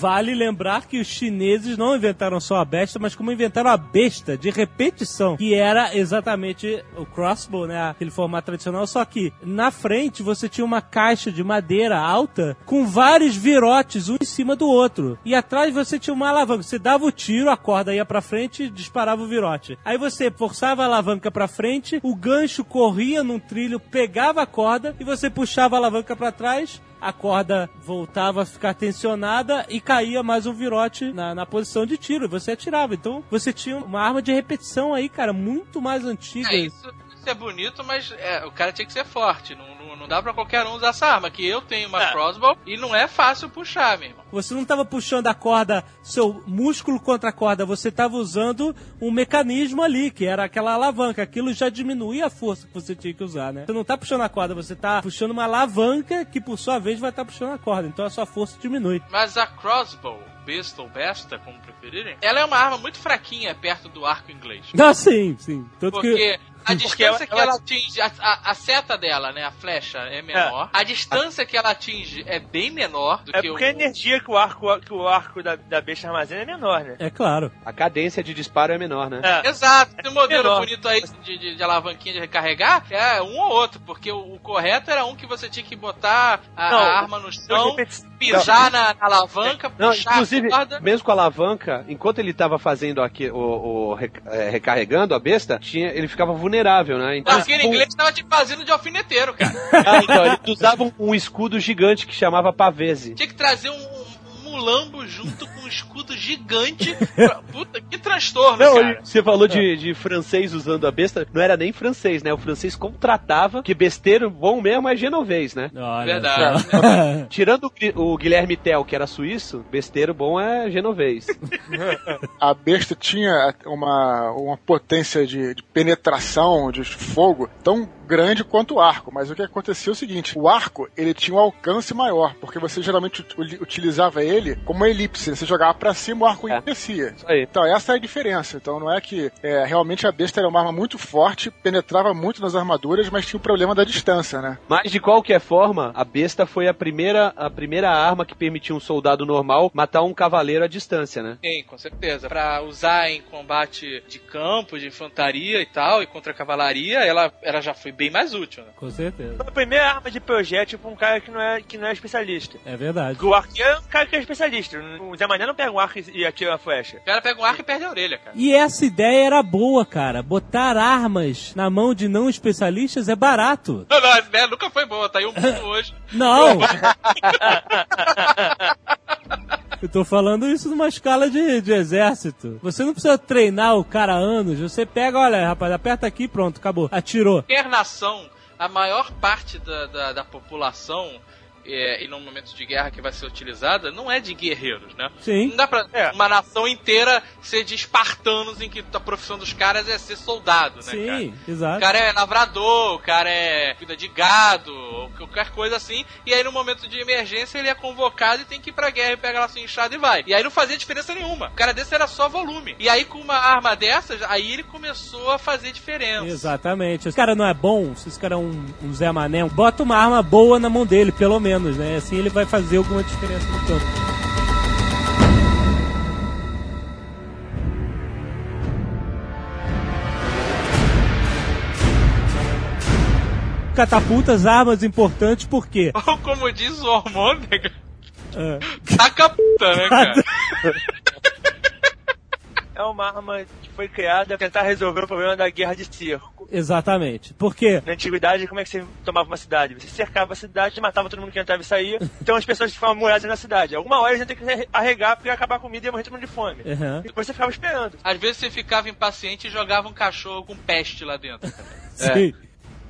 Vale lembrar que os chineses não inventaram só a besta, mas como inventaram a besta de repetição, que era exatamente o crossbow, né? Aquele formato tradicional, só que na frente você tinha uma caixa de madeira alta com vários virotes, um em cima do outro. E atrás você tinha uma alavanca. Você dava o tiro, a corda ia pra frente e disparava o virote. Aí você forçava a alavanca pra frente, o gancho corria num trilho, pegava a corda e você puxava a alavanca pra trás a corda voltava a ficar tensionada e caía mais um virote na, na posição de tiro. E você atirava. Então você tinha uma arma de repetição aí, cara, muito mais antiga. É, isso, isso é bonito, mas é, o cara tinha que ser forte. Não, dá pra qualquer um usar essa arma. Que eu tenho uma É. crossbow e não é fácil puxar, meu irmão. Você não estava puxando a corda, seu músculo contra a corda, você estava usando um mecanismo ali, que era aquela alavanca. Aquilo já diminuía a força que você tinha que usar, né? Você não tá puxando a corda, você tá puxando uma alavanca que por sua vez vai estar puxando a corda. Então a sua força diminui. Mas a crossbow, besta ou besta, como preferirem, ela é uma arma muito fraquinha perto do arco inglês. Ah, sim, sim. Tanto que. Porque a Porque distância ela- que ela- atinge, a, a- a seta dela, né, a flecha, é menor. A distância que ela atinge é bem menor do É que porque o... a energia que o arco, que o arco da, da besta armazena é menor, né? É claro. A cadência de disparo é menor, né? É. Exato, esse modelo Menor. bonito aí de, de, de alavanquinha de recarregar é um ou outro, porque o, o correto era um que você tinha que botar a, Não, a arma no chão, pisar na, na alavanca, Não, puxar inclusive, a corda. mesmo com a alavanca, enquanto ele tava fazendo aqui, o, o rec- é, recarregando a besta, tinha, ele ficava vulnerável, né? Então, Aquele com- inglês tava te fazendo de alfineteiro, cara. Ah, então, eles usavam um escudo gigante que chamava pavese. Tinha que trazer um mulambo junto com um escudo gigante. pra- Puta, que transtorno, Não, cara. você falou de, de francês usando a besta, não era nem francês, né? O francês contratava, que besteiro bom mesmo é genovês, né? Olha Verdade. só. Tirando o Guilherme Tell, que era suíço, besteiro bom é genovês. A besta tinha uma, uma potência de, de penetração, de fogo, tão grande quanto o arco. Mas o que acontecia é o seguinte: o arco ele tinha um alcance maior, porque você geralmente ut- utilizava ele como uma elipse. Você jogava pra cima, o arco É. descia. Isso aí. Então, essa é a diferença. Então, não é que é, realmente a besta era uma arma muito forte, penetrava muito nas armaduras, mas tinha o problema da distância, né? Mas de qualquer forma, a besta foi a primeira, a primeira arma que permitia um soldado normal matar um cavaleiro à distância, né? Sim, com certeza. Pra usar em combate de campo, de infantaria e tal, e contra a cavalaria, ela, ela já foi bem mais útil, né? Com certeza. Foi a primeira arma de projétil pra um cara que não é, que não é especialista. É verdade. Porque o arqueiro é um cara que é especialista. O Zé Mané não pega um arco e atira uma flecha. O cara pega um arco e perde a orelha, cara. E essa ideia era boa, cara. Botar armas na mão de não especialistas é barato. Não, não, essa ideia nunca foi boa, tá aí um mundo hoje. Não! Eu tô falando isso numa escala de, de exército. Você não precisa treinar o cara anos. Você pega, olha, rapaz, aperta aqui pronto, acabou. Atirou. Qualquer nação, a maior parte da, da, da população é, e num momento de guerra que vai ser utilizada, não é de guerreiros, né? Sim. Não dá pra uma nação inteira ser de espartanos em que a profissão dos caras é ser soldado, né, cara? Sim, exato. O cara é lavrador, o cara é cuida de gado, ou qualquer coisa assim. E aí no momento de emergência ele é convocado e tem que ir pra guerra e pega lá sua enxada e vai. E aí não fazia diferença nenhuma. O cara desse era só volume. E aí com uma arma dessas, aí ele começou a fazer diferença. Exatamente. Esse cara não é bom, se esse cara é um, um Zé Mané, bota uma arma boa na mão dele, pelo menos, né? Assim ele vai fazer alguma diferença no campo. Catapultas, armas importantes, por quê? Ou como diz o hormônio, É. taca puta, né, cara? É uma arma que foi criada pra tentar resolver o problema da guerra de cerco. Exatamente. Por quê? Na antiguidade, como é que você tomava uma cidade? Você cercava a cidade, matava todo mundo que entrava e saía. Então as pessoas ficavam moradas na cidade. Alguma hora eles iam ter que arregar porque ia acabar a comida e ia morrer todo mundo de fome. Uhum. E depois você ficava esperando. Às vezes você ficava impaciente e jogava um cachorro com peste lá dentro. Sim.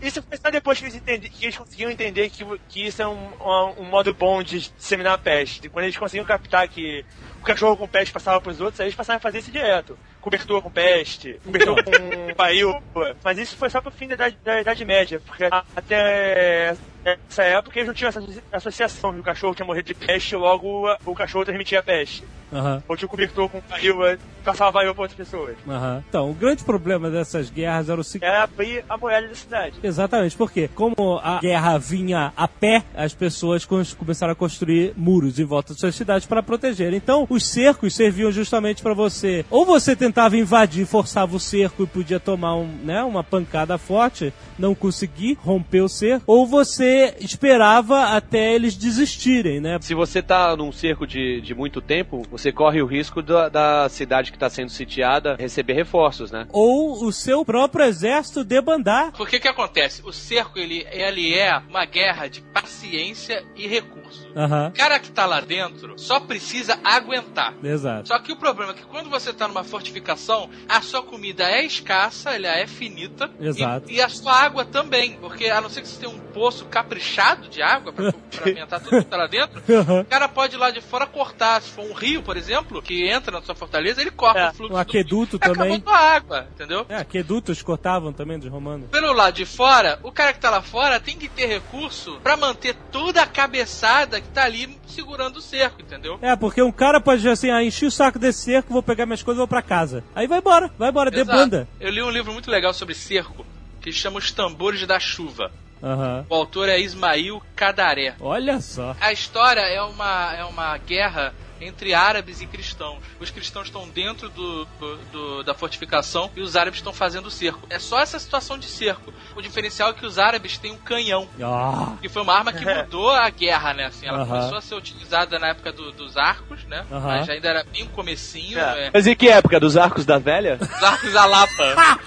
Isso foi só depois que eles, entendi, que eles conseguiam entender que, que isso é um, um, um modo bom de disseminar a peste. Quando eles conseguiam captar que o cachorro com peste passava pros outros, aí eles passaram a fazer isso direto. Cobertura com peste, cobertura com paíba. Mas isso foi só pro fim da Idade, da idade Média, porque até essa época eles não tinham essa associação que o cachorro tinha morrido de peste, logo o cachorro transmitia a peste. Aham. Ou tinha cobertor com paíba, passava paíba pra outras pessoas. Aham. Então, o grande problema dessas guerras era o seguinte. Era abrir a muralha da cidade. Exatamente, porque como a guerra vinha a pé, as pessoas começaram a construir muros em volta de suas cidades para proteger. Então, os cercos serviam justamente para você. Ou você tentava invadir, forçava o cerco e podia tomar um, né, uma pancada forte, não conseguir romper o cerco, ou você esperava até eles desistirem, né? Se você tá num cerco de, de muito tempo, você corre o risco da, da cidade que tá sendo sitiada receber reforços, né? Ou o seu próprio exército debandar. Porque o que acontece? O cerco, ele, ele é uma guerra de paciência e recurso. Aham. O cara que tá lá dentro só precisa aguentar. Exato. Só que o problema é que quando você tá numa fortificação, a sua comida é escassa, ela é finita. Exato. E, e a sua água também. Porque a não ser que você tenha um poço caprichado de água pra, pra alimentar tudo que tá lá dentro, Aham. o cara pode ir lá de fora cortar. Se for um rio, por exemplo, que entra na sua fortaleza, ele corta É, o fluxo. Um do- aqueduto Acabou também. tua água, entendeu? É, aquedutos cortavam também dos romanos. Pelo lado de fora, o cara que tá lá fora tem que ter recurso pra manter toda a cabeçada que tá ali segurando o cerco, entendeu? É, porque um cara pode dizer assim, ah, enchi o saco desse cerco, vou pegar minhas coisas e vou pra casa. Aí vai embora, vai embora, Exato. debanda. Eu li um livro muito legal sobre cerco, que chama Os Tambores da Chuva. Aham. O autor é Ismail Kadaré. Olha só. A história é uma, é uma guerra entre árabes e cristãos. Os cristãos estão dentro do, do- do- da fortificação e os árabes estão fazendo o cerco. É só essa situação de cerco. O diferencial é que os árabes têm um canhão. Ah, Que foi uma arma que mudou a guerra, né? Assim, ela Aham. começou a ser utilizada na época do- dos arcos, né? Aham. Mas ainda era bem o comecinho, É. é. Mas em que época? Dos arcos da velha? Dos arcos a lapa.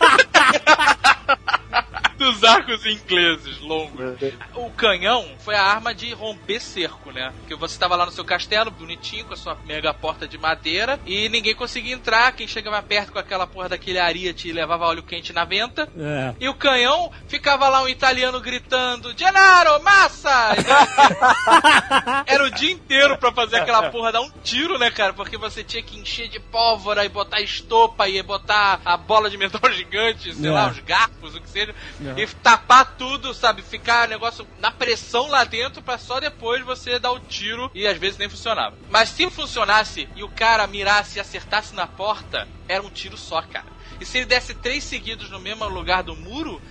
dos arcos ingleses longos. O canhão foi a arma de romper cerco, né? Porque você tava lá no seu castelo, bonitinho, com a sua mega porta de madeira, e ninguém conseguia entrar. Quem chegava perto com aquela porra daquele ariete levava óleo quente na venta. é. E o canhão ficava lá um italiano gritando: Gennaro, massa! Era o dia inteiro pra fazer aquela porra dar um tiro, né, cara? Porque você tinha que encher de pólvora e botar estopa e botar a bola de metal gigante, sei É. lá, os garfos, o que seja, É. e tapar tudo, sabe? Ficar negócio na pressão lá dentro pra só depois você dar o tiro e às vezes nem funcionava. Mas se funcionasse e o cara mirasse e acertasse na porta, era um tiro só, cara. E se ele desse três seguidos no mesmo lugar do muro,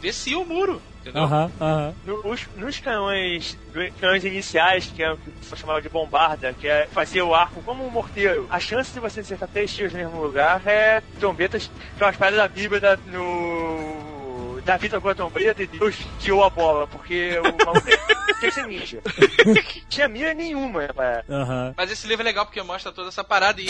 descia o muro, entendeu? Aham, aham. Nos, nos canhões, canhões iniciais, que é o que se chamava de bombarda, que é fazer o arco como um morteiro, a chance de você acertar três tiros no mesmo lugar é trombetas, que é umas paradas da Bíblia da, no. Da vida com a trombeta e Deus tirou a bola, porque o maluco tinha que ser ninja. Tinha mira nenhuma, rapaz. Aham. Mas esse livro é legal porque mostra toda essa parada e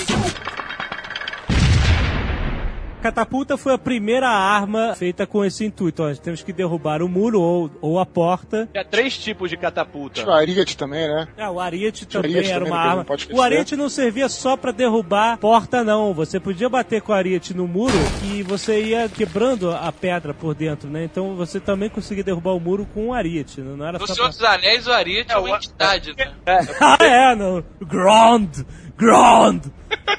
catapulta foi a primeira arma feita com esse intuito. Ó, temos que derrubar o muro ou, ou a porta. Tinha três tipos de catapulta. Tinha o Ariete também, né? É, o ariete o também ariete era também, uma não arma. O ariete não servia só pra derrubar porta, não. Você podia bater com o ariete no muro e você ia quebrando a pedra por dentro, né? Então você também conseguia derrubar o muro com o ariete. Não não era No só Senhor pra... dos Anéis, o Ariete é uma entidade, né? Ah, é, não. Grand! Grand!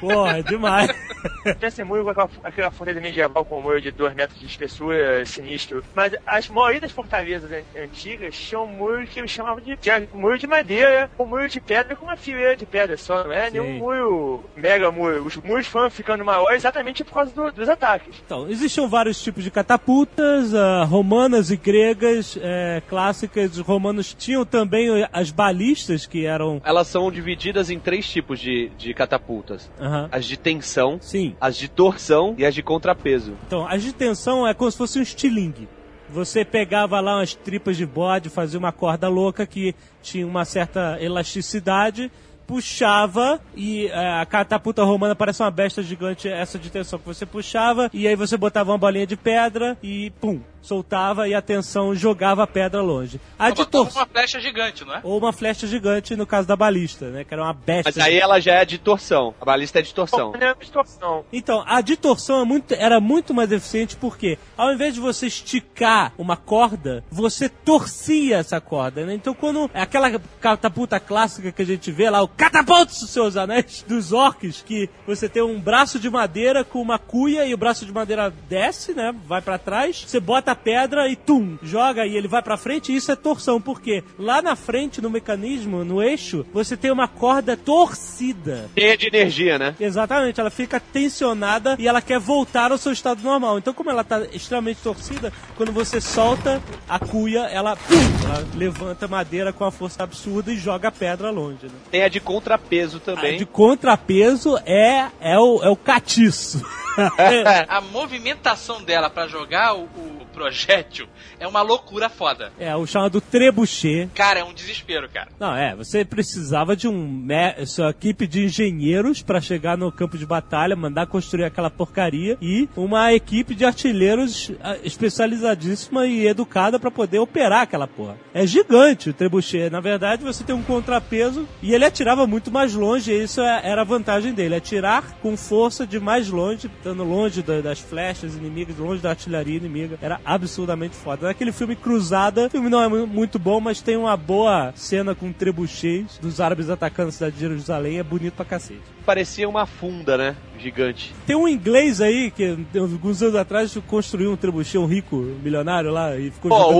Porra, é demais. Esse muro com aquela, aquela fortaleza medieval com um muro de 2 metros de espessura, sinistro. Mas as maioria das fortalezas an- antigas tinham um muro que eles chamavam de tinha um muro de madeira, um muro de pedra com uma fileira de pedra só, não é Sim. nenhum muro mega muro. Os muros foram ficando maiores exatamente por causa do- dos ataques. Então, existiam vários tipos de catapultas, ah, romanas e gregas, eh, clássicas. Os romanos tinham também as balistas, que eram. Elas são divididas em três tipos de, de catapultas. Aham. As de tensão, Sim. as de torção e as de contrapeso. Então, a de tensão é como se fosse um estilingue. Você pegava lá umas tripas de bode, fazia uma corda louca que tinha uma certa elasticidade, puxava e eh, a catapulta romana parece uma besta gigante, essa de tensão que você puxava, e aí você botava uma bolinha de pedra e pum, soltava e a tensão jogava a pedra longe. A de torção. uma flecha gigante, não é? Ou uma flecha gigante no caso da balista, né? Que era uma besta. Mas aí ela já é de torção. A balista é de torção. Não é uma distorção. Então, a de torção é muito- era muito mais eficiente porque, ao invés de você esticar uma corda, você torcia essa corda, né? Então, quando aquela catapulta clássica que a gente vê lá, o catapulta dos seus anéis dos orcs, que você tem um braço de madeira com uma cuia e o braço de madeira desce, né? Vai pra trás, você bota a pedra e tum, joga e ele vai pra frente, e isso é torção, porque lá na frente, no mecanismo, no eixo, você tem uma corda torcida. Cheia de energia, né? Exatamente, ela fica tensionada e ela quer voltar ao seu estado normal. Então, como ela está extremamente torcida, quando você solta a cuia, ela, pum, ela levanta a madeira com uma força absurda e joga a pedra longe. Né? Tem a de contrapeso A também. de contrapeso é, é, o, é o catiço. A movimentação dela pra jogar o, o projétil é uma loucura foda. é o chamado trebuchet. Cara, é um desespero, cara. Não, é, você precisava de um sua equipe de engenheiros para chegar no campo de batalha, mandar construir aquela porcaria e uma equipe de artilheiros ah, especializadíssima e educada para poder operar aquela porra. É gigante o trebuchet. Na verdade, você tem um contrapeso e ele atirava muito mais longe, e isso é- era a vantagem dele, atirar com força de mais longe, estando longe da- das flechas inimigas, longe da artilharia inimiga. Era absurdamente foda. Naquele filme Cruzada, o filme não é mu- muito bom, mas tem uma boa cena com trebuchets dos árabes atacando a cidade de Jerusalém, é bonito pra cacete. Parecia uma funda, né? Gigante. Tem um inglês aí que alguns anos atrás construiu um trebuchet, um rico milionário lá e ficou Pô, jogando...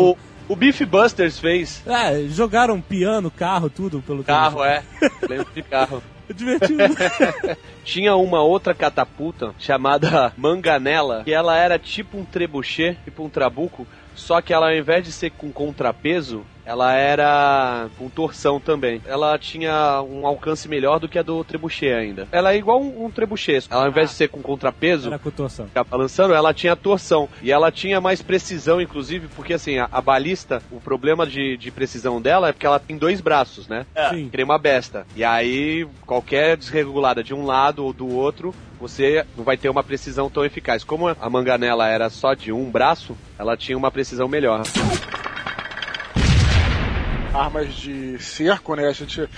o, o Beef Busters fez É, jogaram piano, carro, tudo pelo carro, é. Lembro de carro. Divertido. Tinha uma outra catapulta chamada Manganela, que ela era tipo um trebuchet, tipo um trabuco, só que ela ao invés de ser com contrapeso, ela era com torção também. Ela tinha um alcance melhor do que a do trebuchet ainda. Ela é igual um, um trebuchet. Ela ao invés de ser com contrapeso, Era com torção. ficar balançando, ela tinha torção. E ela tinha mais precisão, inclusive, porque assim, a, a balista, o problema de, de precisão dela é porque ela tem dois braços, né? Sim. Que nem uma besta. E aí, qualquer desregulada de um lado ou do outro, você não vai ter uma precisão tão eficaz. Como a manganela era só de um braço, ela tinha uma precisão melhor. Armas de cerco, né? A gente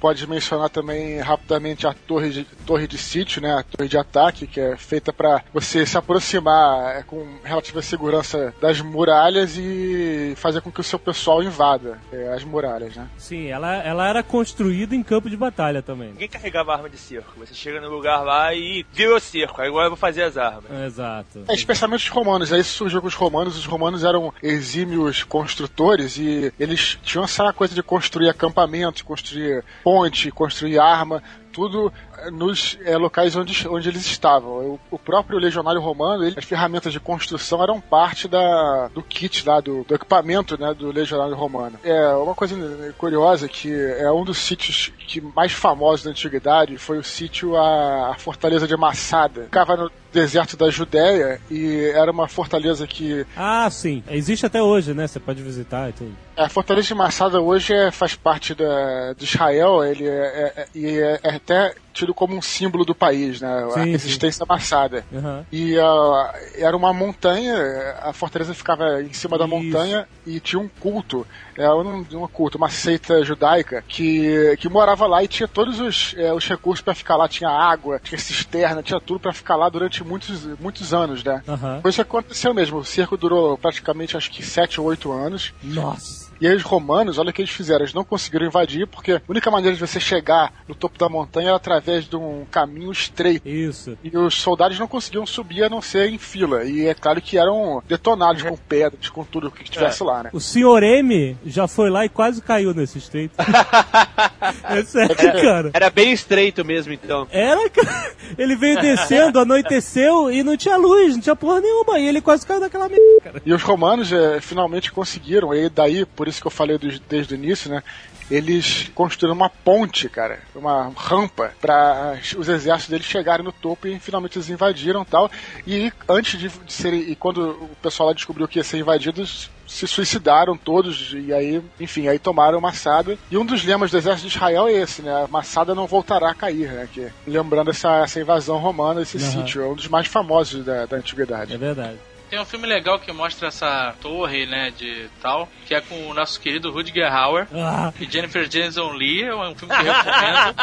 pode mencionar também rapidamente a torre de, torre de sítio, né? A torre de ataque, que é feita para você se aproximar é, com relativa segurança das muralhas e fazer com que o seu pessoal invada é, as muralhas, né? Sim, ela, ela era construída em campo de batalha também. Ninguém carregava arma de cerco. Você chega no lugar lá e virou cerco. Agora eu vou fazer as armas. Exato. É, especialmente os romanos, aí surgiu com os romanos, os romanos eram exímios construtores e eles tinham essa coisa de construir acampamentos, construir ponte, construir arma, tudo nos eh, locais onde, onde eles estavam. O, o próprio legionário romano, ele- as ferramentas de construção eram parte da, do kit lá, do, do equipamento né, do legionário romano. É uma coisa curiosa que é um dos sítios que mais famosos da antiguidade foi o sítio a, a fortaleza de Massada. Ficava no deserto da Judéia e era uma fortaleza que Ah, sim. Existe até hoje, né? Você pode visitar e tudo. a fortaleza de Massada hoje é, faz parte da, de Israel, ele é, é- é- e é, é até tido como um símbolo do país, né? a Sim, resistência amassada. Aham. E ah, era uma montanha, a fortaleza ficava em cima da Isso. montanha e tinha um culto, é, um, um culto, uma seita judaica que, que morava lá e tinha todos os, é, os recursos pra ficar lá. Tinha água, tinha cisterna, tinha tudo pra ficar lá durante muitos, muitos anos, né? Foi isso que aconteceu mesmo. O cerco durou praticamente acho que 7 ou 8 anos. Nossa. E aí os romanos, olha o que eles fizeram, eles não conseguiram invadir porque a única maneira de você chegar no topo da montanha era através de um caminho estreito. Isso. E os soldados não conseguiam subir a não ser em fila. E é claro que eram detonados com pedras, com tudo que tivesse lá, né? O senhor M já foi lá e quase caiu nesse estreito. é sério, cara. Era bem estreito mesmo, então. Era, cara. Ele veio descendo, anoiteceu e não tinha luz, não tinha porra nenhuma. E ele quase caiu naquela merda, cara. E os romanos eh, finalmente conseguiram, e daí, por isso que eu falei do- desde o início, né? Eles construíram uma ponte, cara, uma rampa para os exércitos deles chegarem no topo e finalmente eles invadiram e tal. E antes de, serem, e quando o pessoal lá descobriu que ia ser invadidos, se suicidaram todos e aí, enfim, aí tomaram Massada. E um dos lemas do exército de Israel é esse, né? Massada não voltará a cair, né? Que, lembrando essa, essa invasão romana, esse Aham. sítio, é um dos mais famosos da, da antiguidade. É verdade. Tem um filme legal que mostra essa torre, né, de tal, que é com o nosso querido Rutger Hauer Ah, e Jennifer Jason Lee. É um filme que eu recomendo.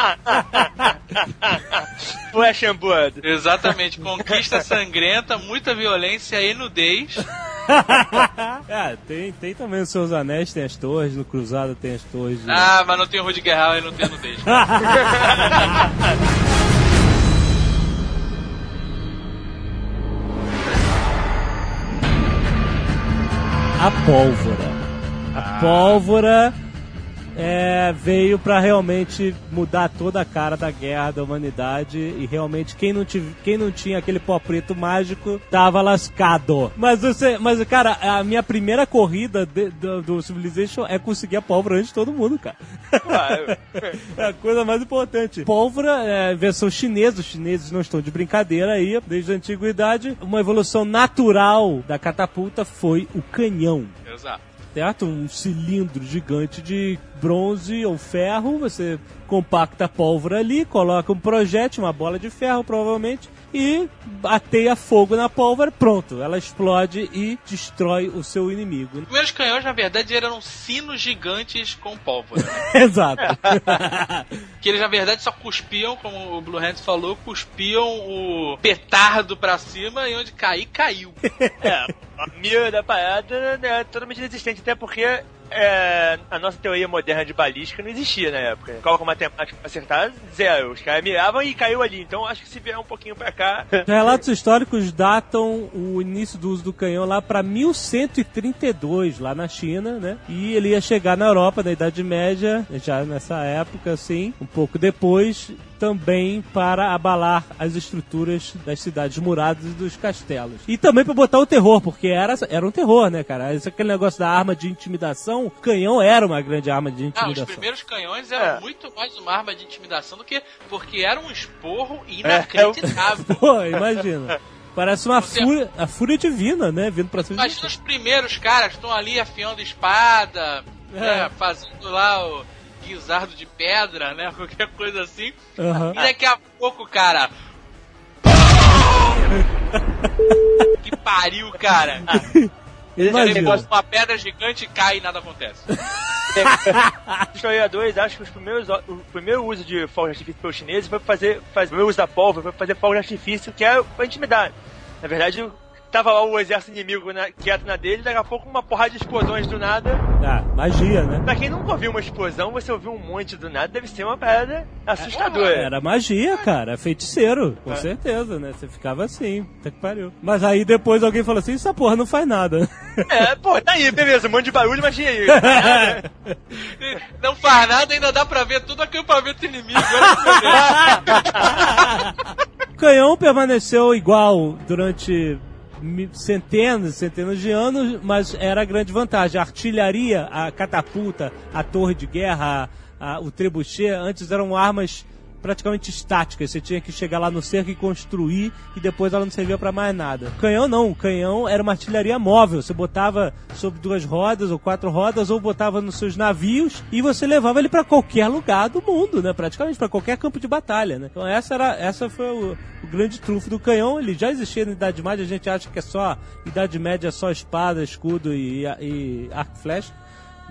Flash and Blood. Exatamente. Conquista sangrenta, muita violência e nudez. É, tem, tem também os seus anéis, tem as torres, no Cruzado tem as torres. de- Ah, mas não tem o Rutger Hauer e não tem a nudez. A pólvora. A pólvora é, veio pra realmente mudar toda a cara da guerra da humanidade e realmente quem não, tive, quem não tinha aquele pó preto mágico tava lascado. Mas você, mas cara, a minha primeira corrida de- do, do Civilization é conseguir a pólvora antes de todo mundo, cara. É a coisa mais importante. Pólvora é versão chinesa, os chineses não estão de brincadeira aí, desde a antiguidade. Uma evolução natural da catapulta foi o canhão Exato. certo? Um cilindro gigante de bronze ou ferro, você compacta a pólvora ali, coloca um projétil, uma bola de ferro provavelmente, e ateia fogo na pólvora, pronto, ela explode e destrói o seu inimigo. Os primeiros canhões, na verdade, eram sinos gigantes com pólvora. Exato. que eles, na verdade, só cuspiam, como o Blue Hands falou, cuspiam o petardo pra cima e onde cair, caiu. É, a mira da parada né, é totalmente inexistente, até porque é, a nossa teoria moderna de balística não existia na época. Cálculo matemático pra acertar, zero. Os caras miravam e caiu ali. Então acho que se vier um pouquinho pra cá. Relatos históricos datam o início do uso do canhão lá para 1132, lá na China, né? E ele ia chegar na Europa na Idade Média, já nessa época, assim, um pouco depois, também para abalar as estruturas das cidades muradas e dos castelos. E também para botar o terror, porque era, era um terror, né, cara? Esse aquele negócio da arma de intimidação, o canhão era uma grande arma de Ah, os intimidação. primeiros canhões eram É. muito mais uma arma de intimidação do que. Porque era um esporro É, inacreditável. Pô, imagina. Parece uma Você- fúria, a fúria divina, né? Vindo pra cima de Imagina os primeiros caras estão ali afiando espada, né, fazendo lá o guisardo de pedra, né? Qualquer coisa assim. Aham. E daqui a pouco, cara. que pariu, cara. Eles Imagina. postam uma pedra gigante e cai e nada acontece. Os historiadores acham que os primeiros, o primeiro uso de fogo de artifício pelos chineses foi fazer, fazer o primeiro uso da pólvora, foi fazer fogo de artifício, que era pra intimidar. Na verdade, tava lá o exército inimigo na, quieto na dele, daqui a pouco uma porrada de explosões do nada. Ah, magia, né? Pra quem nunca ouviu uma explosão, você ouviu um monte do nada, deve ser uma parada assustadora. Era magia, cara. Feiticeiro, com certeza, né? Você ficava assim, até que pariu. Mas aí depois alguém falou assim: essa porra não faz nada. É, pô, tá aí, beleza, um monte de barulho, mas e aí? Não faz nada, ainda dá pra ver todo o acampamento inimigo. Olha o canhão permaneceu igual durante centenas e centenas de anos, mas era a grande vantagem. A artilharia, a catapulta, a torre de guerra, a- a- o trebuchet, antes eram armas praticamente estáticas. Você tinha que chegar lá no cerco e construir e depois ela não servia pra mais nada. O canhão não, o canhão era uma artilharia móvel. Você botava sobre duas rodas ou quatro rodas ou botava nos seus navios e você levava ele pra qualquer lugar do mundo, né? Praticamente pra qualquer campo de batalha, né? Então essa era essa foi o, o grande trunfo do canhão. Ele já existia na Idade Média, a gente acha que é só Idade Média, só espada, escudo e, e arco flecha.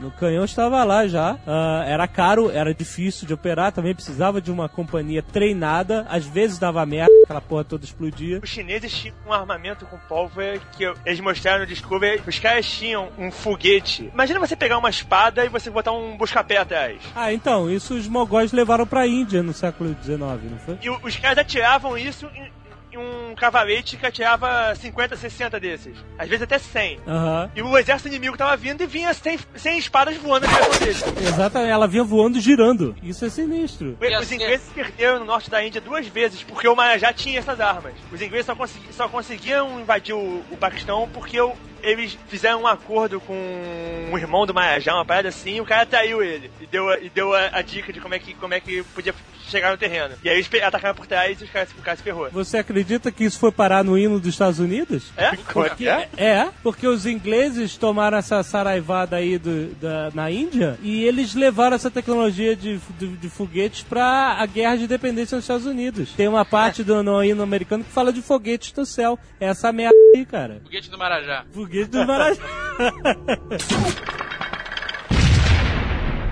No canhão estava lá já. Ah, era caro, era difícil de operar, também precisava de uma companhia treinada. Às vezes dava merda, aquela porra toda explodia. Os chineses tinham um armamento com pólvora que eles mostraram no Discovery. Os caras tinham um foguete. Imagina você pegar uma espada e você botar um busca-pé atrás. Ah, então, isso os mogóis levaram pra Índia no século XIX, não foi? E os caras atiravam isso em um cavalete que atirava 50, 60 desses. Às vezes até 100. Aham. E o exército inimigo tava vindo e vinha sem, sem espadas voando na direção. Exatamente, ela vinha voando e girando. Isso é sinistro. Os- Os ingleses perderam no norte da Índia duas vezes porque o Marajá tinha essas armas. Os ingleses só, consegui- só conseguiam invadir o, o Paquistão porque o- eles fizeram um acordo com o irmão do Marajá, uma parada assim, e o cara traiu ele. E deu, a- e deu a, a dica de como é, que, como é que podia chegar no terreno. E aí eles atacaram por trás e os caras, o cara se ferrou. Você acredita que isso foi parar no hino dos Estados Unidos? É? Como é que é? É, porque os ingleses tomaram essa saraivada aí do- da, na Índia e eles levaram essa tecnologia de, de, de foguetes pra a guerra de independência nos Estados Unidos. Tem uma parte do no hino americano que fala de foguetes no céu. É essa merda aí, cara. Foguete do Marajá. Foguete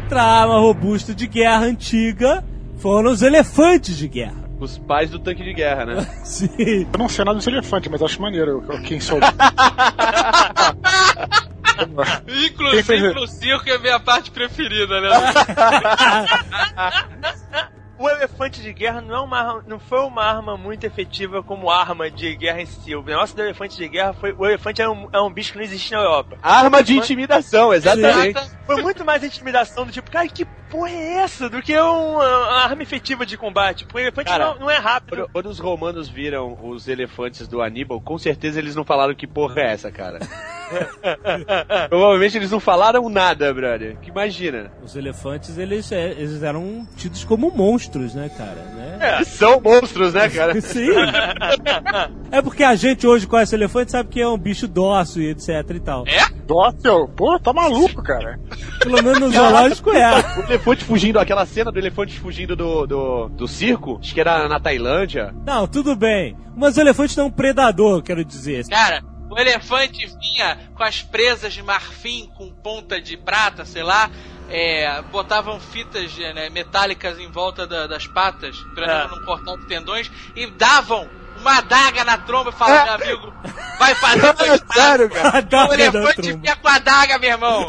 Outra arma robusta de guerra antiga foram os elefantes de guerra. Os pais do tanque de guerra, né? Sim. Eu não sei nada dos elefantes, mas acho maneiro eu- quem sou. Inclusive no circo é a minha parte preferida, né? O elefante de guerra não, é uma, não foi uma arma muito efetiva como arma de guerra em si. O negócio do elefante de guerra foi. O elefante é um, é um bicho que não existe na Europa. Arma de intimidação, exatamente. Foi muito mais intimidação do tipo, cara, que porra é essa? Do que uma, uma arma efetiva de combate. Porque o elefante Cara, não, não é rápido. Quando, quando os romanos viram os elefantes do Aníbal, com certeza eles não falaram que porra é essa, cara. Provavelmente eles não falaram nada, brother. Que imagina. Os elefantes, eles, é, eles eram tidos como monstros, né, cara? Né? Eles são monstros, né, cara? Sim. É porque a gente hoje conhece elefante sabe que é um bicho dócil e etc e tal. É? Dócil? Pô, tá maluco, cara. Pelo menos no zoológico é. O elefante fugindo, aquela cena do elefante fugindo do, do, do circo, acho que era na Tailândia. Não, tudo bem. Mas o elefante não é um predador, quero dizer. Cara, o elefante vinha com as presas de marfim com ponta de prata, sei lá. é, botavam fitas né, metálicas em volta da- das patas pra não cortar os tendões e davam uma adaga na tromba e falavam, meu amigo, vai fazer dois Sério, cara? O elefante vinha com a adaga, meu irmão.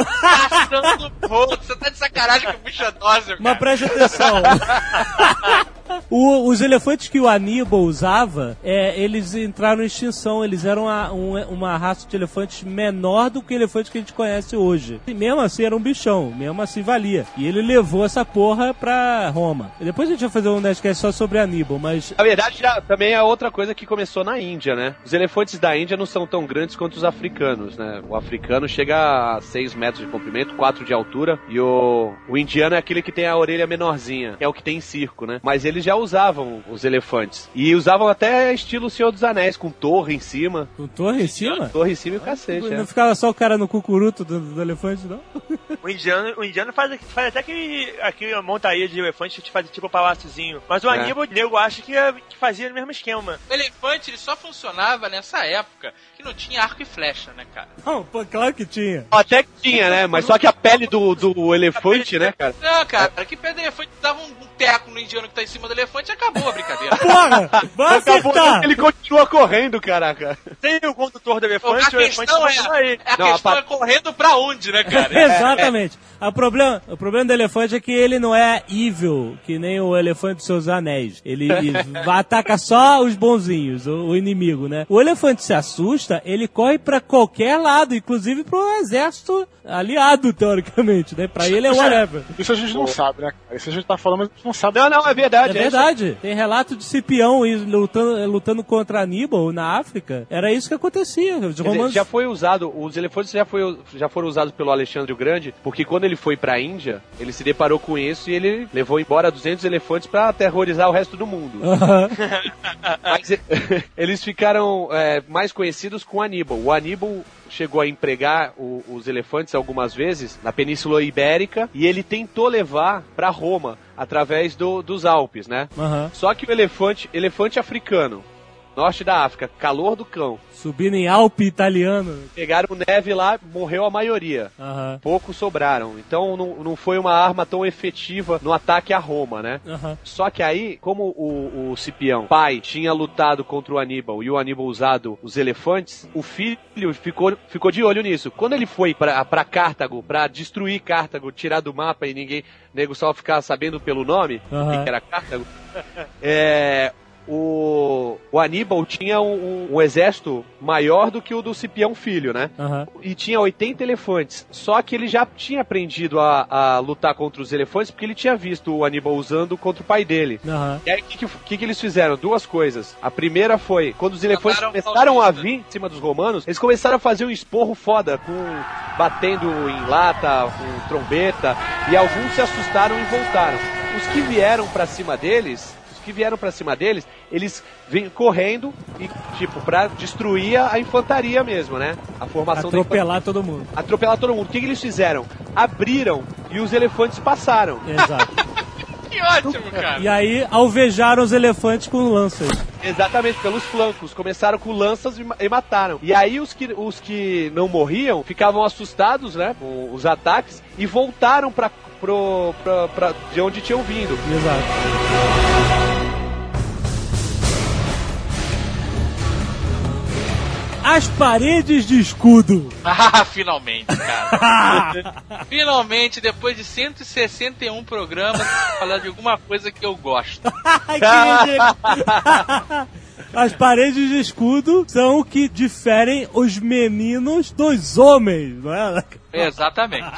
Passando o rodo. Você tá de sacanagem que o bicho é dócil, Mas cara. preste atenção. O- os elefantes que o Aníbal usava, é, eles entraram em extinção. Eles eram a- um- uma raça de elefantes menor do que o elefante que a gente conhece hoje. E mesmo assim era um bichão, mesmo assim valia. E ele levou essa porra pra Roma. E depois a gente vai fazer um Nerdcast só sobre Aníbal, mas Na verdade, também é outra coisa que começou na Índia, né? Os elefantes da Índia não são tão grandes quanto os africanos, né? O africano chega a 6 metros de comprimento, 4 de altura, e o, o indiano é aquele que tem a orelha menorzinha, é o que tem em circo, né? Mas eles já usavam os elefantes. E usavam até estilo Senhor dos Anéis, com torre em cima. com torre em cima? Torre em cima e o cacete, Não é. ficava só o cara no cucuruto do, do elefante, não? O indiano, o indiano faz, faz até que aqui a montaria de elefante te faz tipo um paláciozinho. Mas o É. Aníbal, o nego acha que, é- que fazia o mesmo esquema. O elefante ele só funcionava nessa época que não tinha arco e flecha, né, cara? Não, pô, claro que tinha. Até que tinha, né? Mas só que a pele do, do elefante, né, cara? Não, cara, que pé do elefante dava um, teco no indiano que tá em cima do elefante e acabou a brincadeira. Porra! Vai Acabou, acertar! ele continua correndo, caraca. Sem o condutor do a elefante, o elefante questão continua é, aí. a Não, a questão pa- é correndo pra onde, né, cara? Exatamente. A problema, o problema do elefante é que ele não é evil, que nem o elefante dos seus anéis. Ele ataca só os bonzinhos, o, o inimigo, né? O elefante se assusta, ele corre pra qualquer lado, inclusive pro exército aliado, teoricamente, né? Pra ele é whatever. Isso a gente não sabe, né? Isso a gente tá falando, mas a gente não sabe. Não, não, é É verdade. é verdade. Tem relato de Cipião lutando, lutando contra Aníbal na África. Era isso que acontecia. Os Quer dizer, romanos... já foi usado, os elefantes já, foi, já foram usados pelo Alexandre o Grande porque quando ele foi pra Índia, ele se deparou com isso e ele levou embora 200 elefantes pra aterrorizar o resto do mundo. Aham. Mas eles ficaram é, mais conhecidos com Aníbal. O Aníbal chegou a empregar o- os elefantes algumas vezes na Península Ibérica e ele tentou levar pra Roma através do- dos Alpes, né? Aham. Só que o elefante, elefante africano, norte da África, calor do cão, Subindo em Alpe italiano. pegaram neve lá, morreu a maioria. Aham. Poucos sobraram. Então não, não foi uma arma tão efetiva no ataque a Roma, né? Aham. Só que aí, como o, o Cipião, pai, tinha lutado contra o Aníbal e o Aníbal usado os elefantes, o filho ficou, ficou de olho nisso. Quando ele foi pra, pra Cartago, pra destruir Cartago, tirar do mapa e ninguém, nego só ficar sabendo pelo nome, Aham. que era Cartago, é, o, o Aníbal tinha um, um- um exército maior do que o do Cipião filho, né? Aham. e tinha 80 elefantes. Só que ele já tinha aprendido a, a lutar contra os elefantes porque ele tinha visto o Aníbal usando contra o pai dele. Aham. E aí, o que, que, que que eles fizeram? Duas coisas. A primeira foi, quando os elefantes Mataram começaram a vir em cima dos romanos, eles começaram a fazer um esporro foda, com batendo em lata, com trombeta, e alguns se assustaram e voltaram. Os que vieram pra cima deles, que vieram pra cima deles, eles vêm correndo e, tipo, pra destruir a infantaria mesmo, né? A formação Atropelar todo mundo. atropelar todo mundo. O que, que eles fizeram? Abriram e os elefantes passaram. Exato. Que ótimo, cara. E aí alvejaram os elefantes com lanças. Exatamente, pelos flancos. Começaram com lanças e, ma- e mataram. E aí os que, os que não morriam ficavam assustados, né? Com os ataques e voltaram pra, pro, pra, pra- de onde tinham vindo. Exato. As paredes de escudo. Ah, finalmente, cara. finalmente, depois de 161 programas, falar de alguma coisa que eu gosto. Que. As paredes de escudo são o que diferem os meninos dos homens, não é? Exatamente.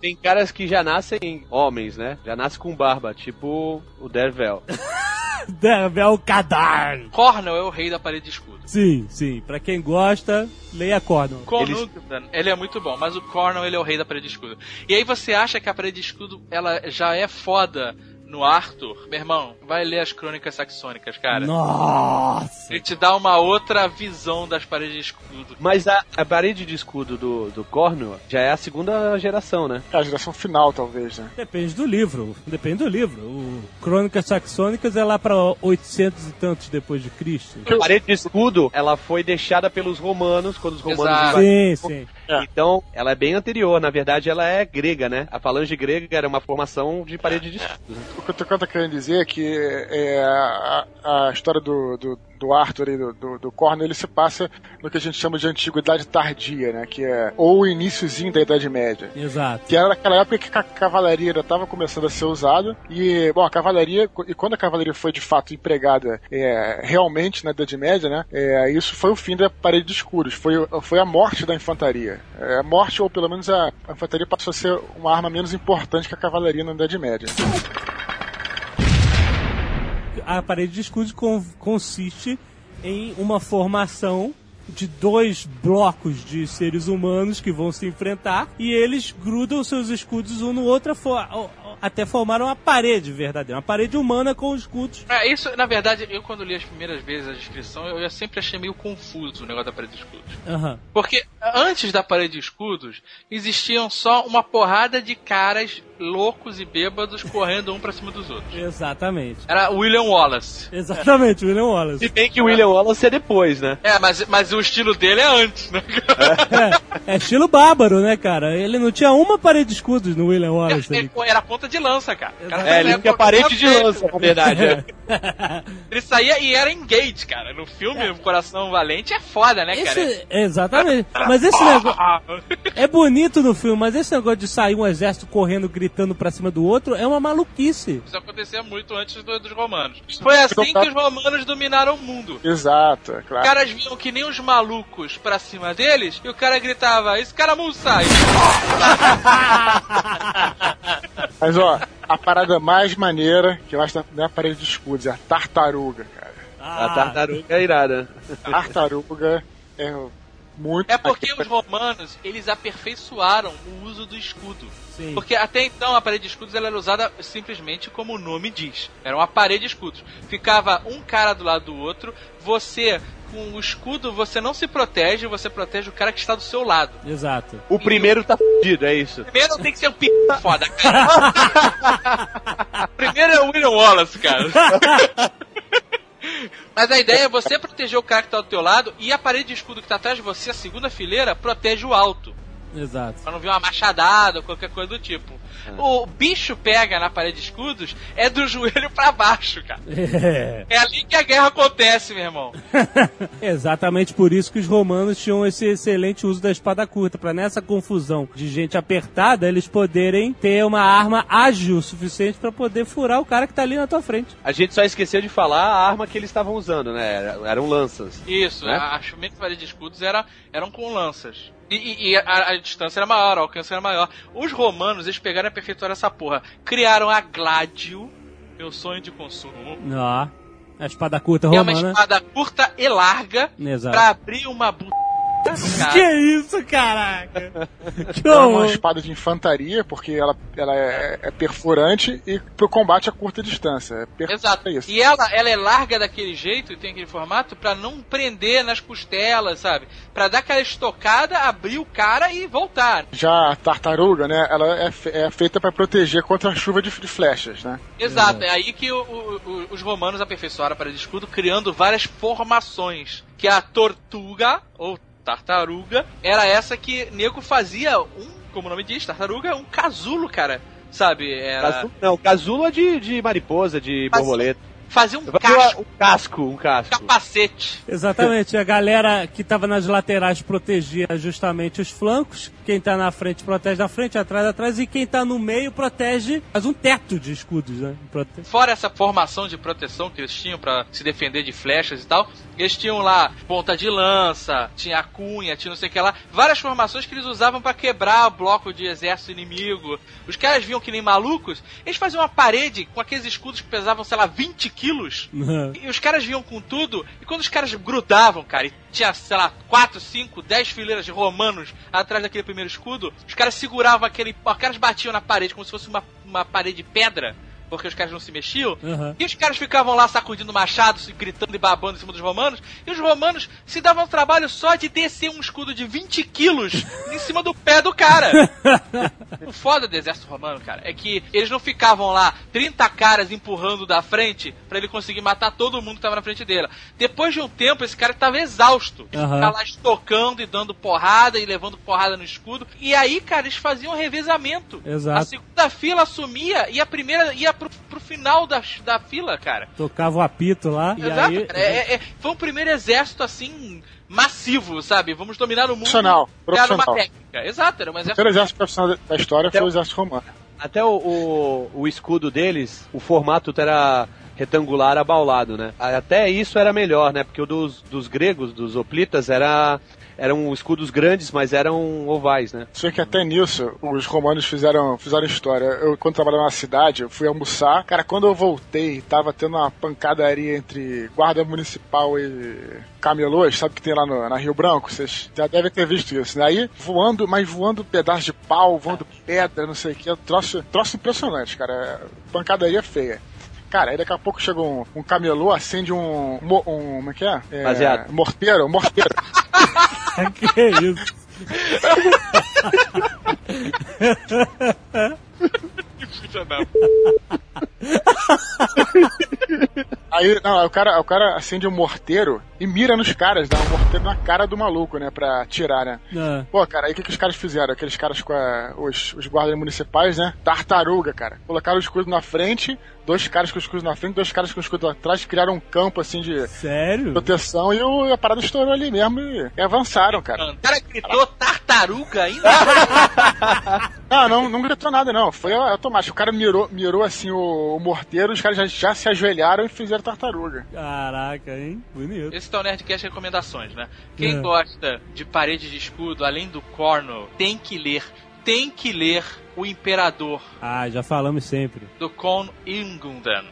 Tem caras que já nascem homens, né? Já nascem com barba, tipo o Dervel. Devel Kadar. Cornell é o rei da parede de escudo. Sim, sim. Pra quem gosta, leia Eles- Nugent, ele é muito bom, mas o Cornell ele é o rei da parede de escudo. E aí você acha que a parede de escudo ela já é foda no Arthur? Meu irmão, vai ler as crônicas saxônicas, cara. Nossa! Ele te dá uma outra visão das paredes de escudo. Mas a, a parede de escudo do, do Cornwall já é a segunda geração, né? É a geração final, talvez, né? Depende do livro. Depende do livro. O Crônicas Saxônicas é lá pra 800 e tantos depois de Cristo. A parede de escudo, ela foi deixada pelos romanos, quando os romanos Exato. invadiram. Sim, sim. É. Então, ela é bem anterior. Na verdade, ela é grega, né? A falange grega era uma formação de parede de escudo. O que eu tô querendo dizer é que é, a, a história do, do, do Arthur e do, do, do Cornel, ele se passa no que a gente chama de antiguidade tardia, né? Que é ou o iníciozinho da Idade Média. Exato. Que era naquela época que a cavalaria estava começando a ser usada. E, bom, a cavalaria, e quando a cavalaria foi de fato empregada é, realmente na Idade Média, né? É, isso foi o fim da parede de escudos. Foi, foi a morte da infantaria. É, a morte, ou pelo menos a, a infantaria passou a ser uma arma menos importante que a cavalaria na Idade Média. A parede de escudo con- consiste em uma formação de dois blocos de seres humanos que vão se enfrentar e eles grudam seus escudos um no outro até formar uma parede verdadeira, uma parede humana com escudos. É, isso, na verdade, eu quando li as primeiras vezes a descrição, eu, eu sempre achei meio confuso o negócio da parede de escudos. Aham. Porque antes da parede de escudos, existiam só uma porrada de caras loucos e bêbados correndo um pra cima dos outros. Exatamente. Era William Wallace. Exatamente, William Wallace. Se bem que o William Wallace é depois, né? É, mas, mas o estilo dele é antes, né? É, é estilo bárbaro, né, cara? Ele não tinha uma parede de escudos no William Wallace. ali. Era ponta de lança, cara. Cara É, ele tinha parede de lança, na verdade. é. Ele saía e era engage, cara. No filme, o Coração Valente é foda, né, cara? Esse, exatamente. Mas esse negócio. É bonito no filme, mas esse negócio de sair um exército correndo, gritando pra cima do outro é uma maluquice. Isso acontecia muito antes do- dos romanos. Foi assim que os romanos dominaram o mundo. Exato, é Os claro. caras vinham que nem os malucos pra cima deles e o cara gritava: Escaramuça! Mas ó, a parada mais maneira que eu acho que não é a parede de escudos, é a tartaruga, cara. A tartaruga é irada. A tartaruga é Muito. É porque os romanos, eles aperfeiçoaram o uso do escudo. Sim. Porque até então a parede de escudos ela era usada simplesmente como o nome diz. Era uma parede de escudos. Ficava um cara do lado do outro, você com o escudo você não se protege, você protege o cara que está do seu lado. Exato. O primeiro tá fudido, é isso. Primeiro tem que ser um p foda, cara. Primeiro é o William Wallace, cara. Mas a ideia é você proteger o cara que tá do teu lado e a parede de escudo que tá atrás de você, a segunda fileira, protege o alto. Exato. Pra não vir uma machadada ou qualquer coisa do tipo. O bicho pega na parede de escudos é do joelho pra baixo, cara. É. É ali que a guerra acontece, meu irmão. Exatamente por isso que os romanos tinham esse excelente uso da espada curta, para nessa confusão de gente apertada, eles poderem ter uma arma ágil o suficiente para poder furar o cara que tá ali na tua frente. A gente só esqueceu de falar a arma que eles estavam usando, né? Era- Eram lanças. Isso, Né? a chumeta de parede de escudos era, eram com lanças. E, e- a, a distância era maior, o alcance era maior. Os romanos, eles pegaram e aperfeiçoaram essa porra. Criaram a Gladio, meu sonho de consumo. Ó, a espada curta Que é uma romana. espada curta e larga Exato. pra abrir uma buta cara. Que isso, caraca? Que É uma espada de infantaria, porque ela, ela é, é perfurante e pro combate a curta distância. É Exato. É isso. E ela, ela é larga daquele jeito e tem aquele formato pra não prender nas costelas, sabe? Pra dar aquela estocada, abrir o cara e voltar. Já a tartaruga, né? Ela é, fe- é feita pra proteger contra a chuva de, de flechas, né? Exato, é aí que o- o- o- os romanos aperfeiçoaram a parede de escudo, criando várias formações. Que a tortuga, ou tartaruga, era essa que nego fazia um, como o nome diz, tartaruga, um casulo, cara. Sabe? Era. Casu... Não, casulo é de, de mariposa, de Mas- Fazia um casco, Um casco, um casco. capacete. Exatamente, a galera que tava nas laterais protegia justamente os flancos, quem tá na frente protege na frente, atrás atrás, e quem tá no meio protege, faz um teto de escudos, né? Prote... Fora essa formação de proteção que eles tinham pra se defender de flechas e tal, eles tinham lá ponta de lança, tinha a cunha, tinha não sei o que lá, várias formações que eles usavam pra quebrar bloco de exército inimigo. Os caras viam que nem malucos, eles faziam uma parede com aqueles escudos que pesavam, sei lá, 20 quilos. E os caras vinham com tudo, e quando os caras grudavam, cara, e tinha, sei lá, 4, 5, 10 fileiras de romanos atrás daquele primeiro escudo, os caras seguravam aquele. Os caras batiam na parede como se fosse uma, uma parede de pedra, porque os caras não se mexiam. Uhum. E os caras ficavam lá sacudindo machados, gritando e babando em cima dos romanos. E os romanos se davam o trabalho só de descer um escudo de 20 quilos em cima do pé do cara. O foda do exército romano, cara, é que eles não ficavam lá 30 caras empurrando da frente pra ele conseguir matar todo mundo que tava na frente dele. Depois de um tempo, esse cara tava exausto. Ele Aham. ficava lá estocando e dando porrada e levando porrada no escudo. E aí, cara, eles faziam um revezamento. Exato. A segunda fila assumia e a primeira ia pro, pro final da, da fila, cara. Tocava o apito lá, e Exato, aí... cara. É- é- foi o primeiro exército, assim, massivo, sabe? Vamos dominar o mundo. Profissional, Era uma profissional. técnica. Exato, era um O exército. primeiro exército profissional da história foi o exército romano. Até o, o, o escudo deles, o formato era retangular abaulado, né? Até isso era melhor, né? Porque o dos, dos gregos, dos hoplitas, era, eram escudos grandes, mas eram ovais, né? Sei que até nisso os romanos fizeram, fizeram história. Eu, quando trabalhava na cidade, eu fui almoçar. Cara, quando eu voltei, tava tendo uma pancadaria entre guarda municipal e camelôs, sabe que tem lá no, na Rio Branco? Vocês já devem ter visto isso. né? Aí, voando, mas voando pedaço de pau, voando pedra, não sei o que. Troço, troço impressionante, cara. Pancadaria feia. Cara, aí daqui a pouco chega um, um camelô, acende um, um. Como é que é? é Baseado. morteiro, morteiro. que isso? Aí, não, o cara, o cara acende um morteiro e mira nos caras, dá um morteiro na cara do maluco, né, pra tirar, né. Ah, Pô, cara, aí o que, que os caras fizeram? Aqueles caras com a- os, os guardas municipais, né? Tartaruga, cara. Colocaram o escudo na frente, dois caras com o escudo na frente, dois caras com o escudo atrás, criaram um campo, assim, de sério? proteção e o- a parada estourou ali mesmo e, e avançaram, cara. O cara gritou tartaruga ainda. Não, não, não gritou nada, não. Foi automático. O cara mirou, mirou assim, o, o morteiro, os caras já, já se ajoelharam e fizeram tartaruga. Caraca, hein? Bonito. Esse tá o Nerdcast Recomendações, né? Quem É. gosta de parede de escudo, além do corno, tem que ler, tem que ler O Imperador, Ah, já falamos sempre. do Con Ingundan.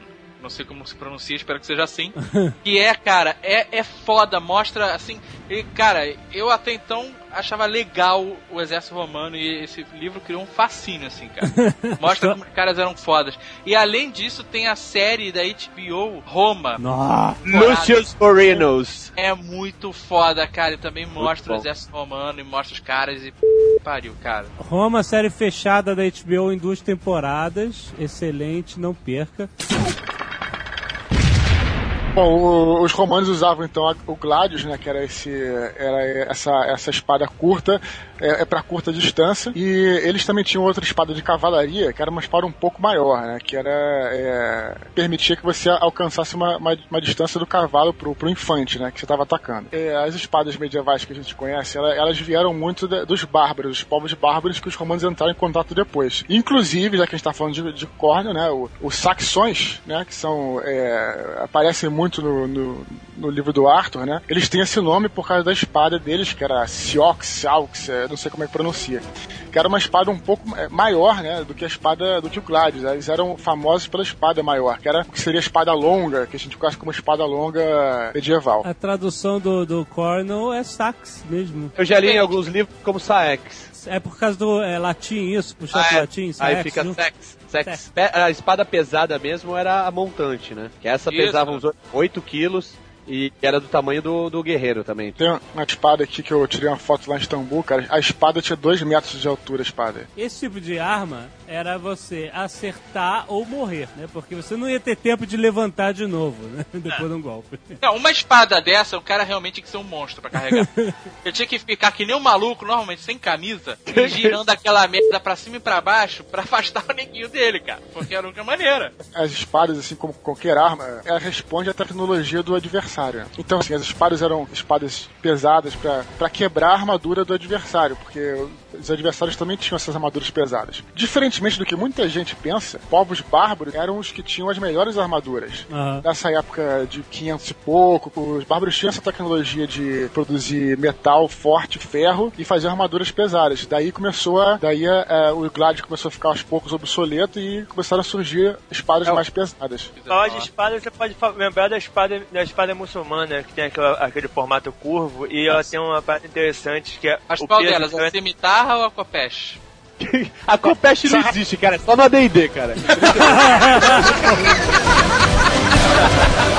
não sei como se pronuncia, espero que seja assim. que é, cara, é, é foda, mostra assim. E, cara, eu até então achava legal o exército romano e esse livro criou um fascínio, assim, cara. Mostra como os caras eram fodas. E além disso, tem a série da HBO Roma. Lucius Morinos. É muito foda, cara. E também mostra o exército romano e mostra os caras e pariu, cara. Roma, série fechada da HBO em duas temporadas. Excelente, não perca. Bom, o- os romanos usavam então o gladius, né, que era esse, era essa, essa espada curta, é, é para curta distância, e eles também tinham outra espada de cavalaria, que era uma espada um pouco maior, né, que era é, permitia que você alcançasse uma, uma, uma distância do cavalo pro, pro infante, né, que você estava atacando. É, as espadas medievais que a gente conhece, ela- elas vieram muito da- dos bárbaros, dos povos bárbaros que os romanos entraram em contato depois. Inclusive, já que a gente está falando de, de córneo, né, os saxões, né, que são é, aparecem muito no, no, no livro do Arthur, né, eles têm esse nome por causa da espada deles, que era Siox, Siaux, é, não sei como é que pronuncia, que era uma espada um pouco é, maior, né, do que a espada do que o Gladius. Eles eram famosos pela espada maior, que era o que seria a espada longa, que a gente conhece como espada longa medieval. A tradução do, do Cornell é sax mesmo. Eu já li em alguns livros como Saex. É por causa do é, latim isso, puxar Ah, pro é. latim, Aí sax, fica junto. Pe- A espada pesada mesmo era a montante, né? Que essa Isso. pesava uns 8 quilos e era do tamanho do, do guerreiro também. Tem uma espada aqui que eu tirei uma foto lá em Istambul, cara. A espada tinha 2 metros de altura, a espada. Esse tipo de arma era você acertar ou morrer, né? Porque você não ia ter tempo de levantar de novo, né? Depois de um golpe. Não, uma espada dessa, o cara realmente tinha que ser um monstro pra carregar. Eu tinha que ficar que nem um maluco, normalmente sem camisa, girando aquela merda pra cima e pra baixo pra afastar o neguinho dele, cara. Porque era a única maneira. As espadas, assim como qualquer arma, ela responde à tecnologia do adversário. Então, assim, as espadas eram espadas pesadas pra quebrar a armadura do adversário, porque os adversários também tinham essas armaduras pesadas. Diferentemente do que muita gente pensa, povos bárbaros eram os que tinham as melhores armaduras. Aham. Nessa época de 500 e pouco, os bárbaros tinham essa tecnologia de produzir metal forte, ferro e fazer armaduras pesadas. Daí começou a, daí a, a- o Gladius começou a ficar aos poucos obsoleto e começaram a surgir espadas mais pesadas. Falar de espada, você pode lembrar da espada, da espada muçulmana, que tem aquela- aquele formato curvo, e ela tem uma parte interessante que é Mas o qual peso delas? A cimitarra ou a copeche? A Copeste não existe, cara. É só no AD&D, cara.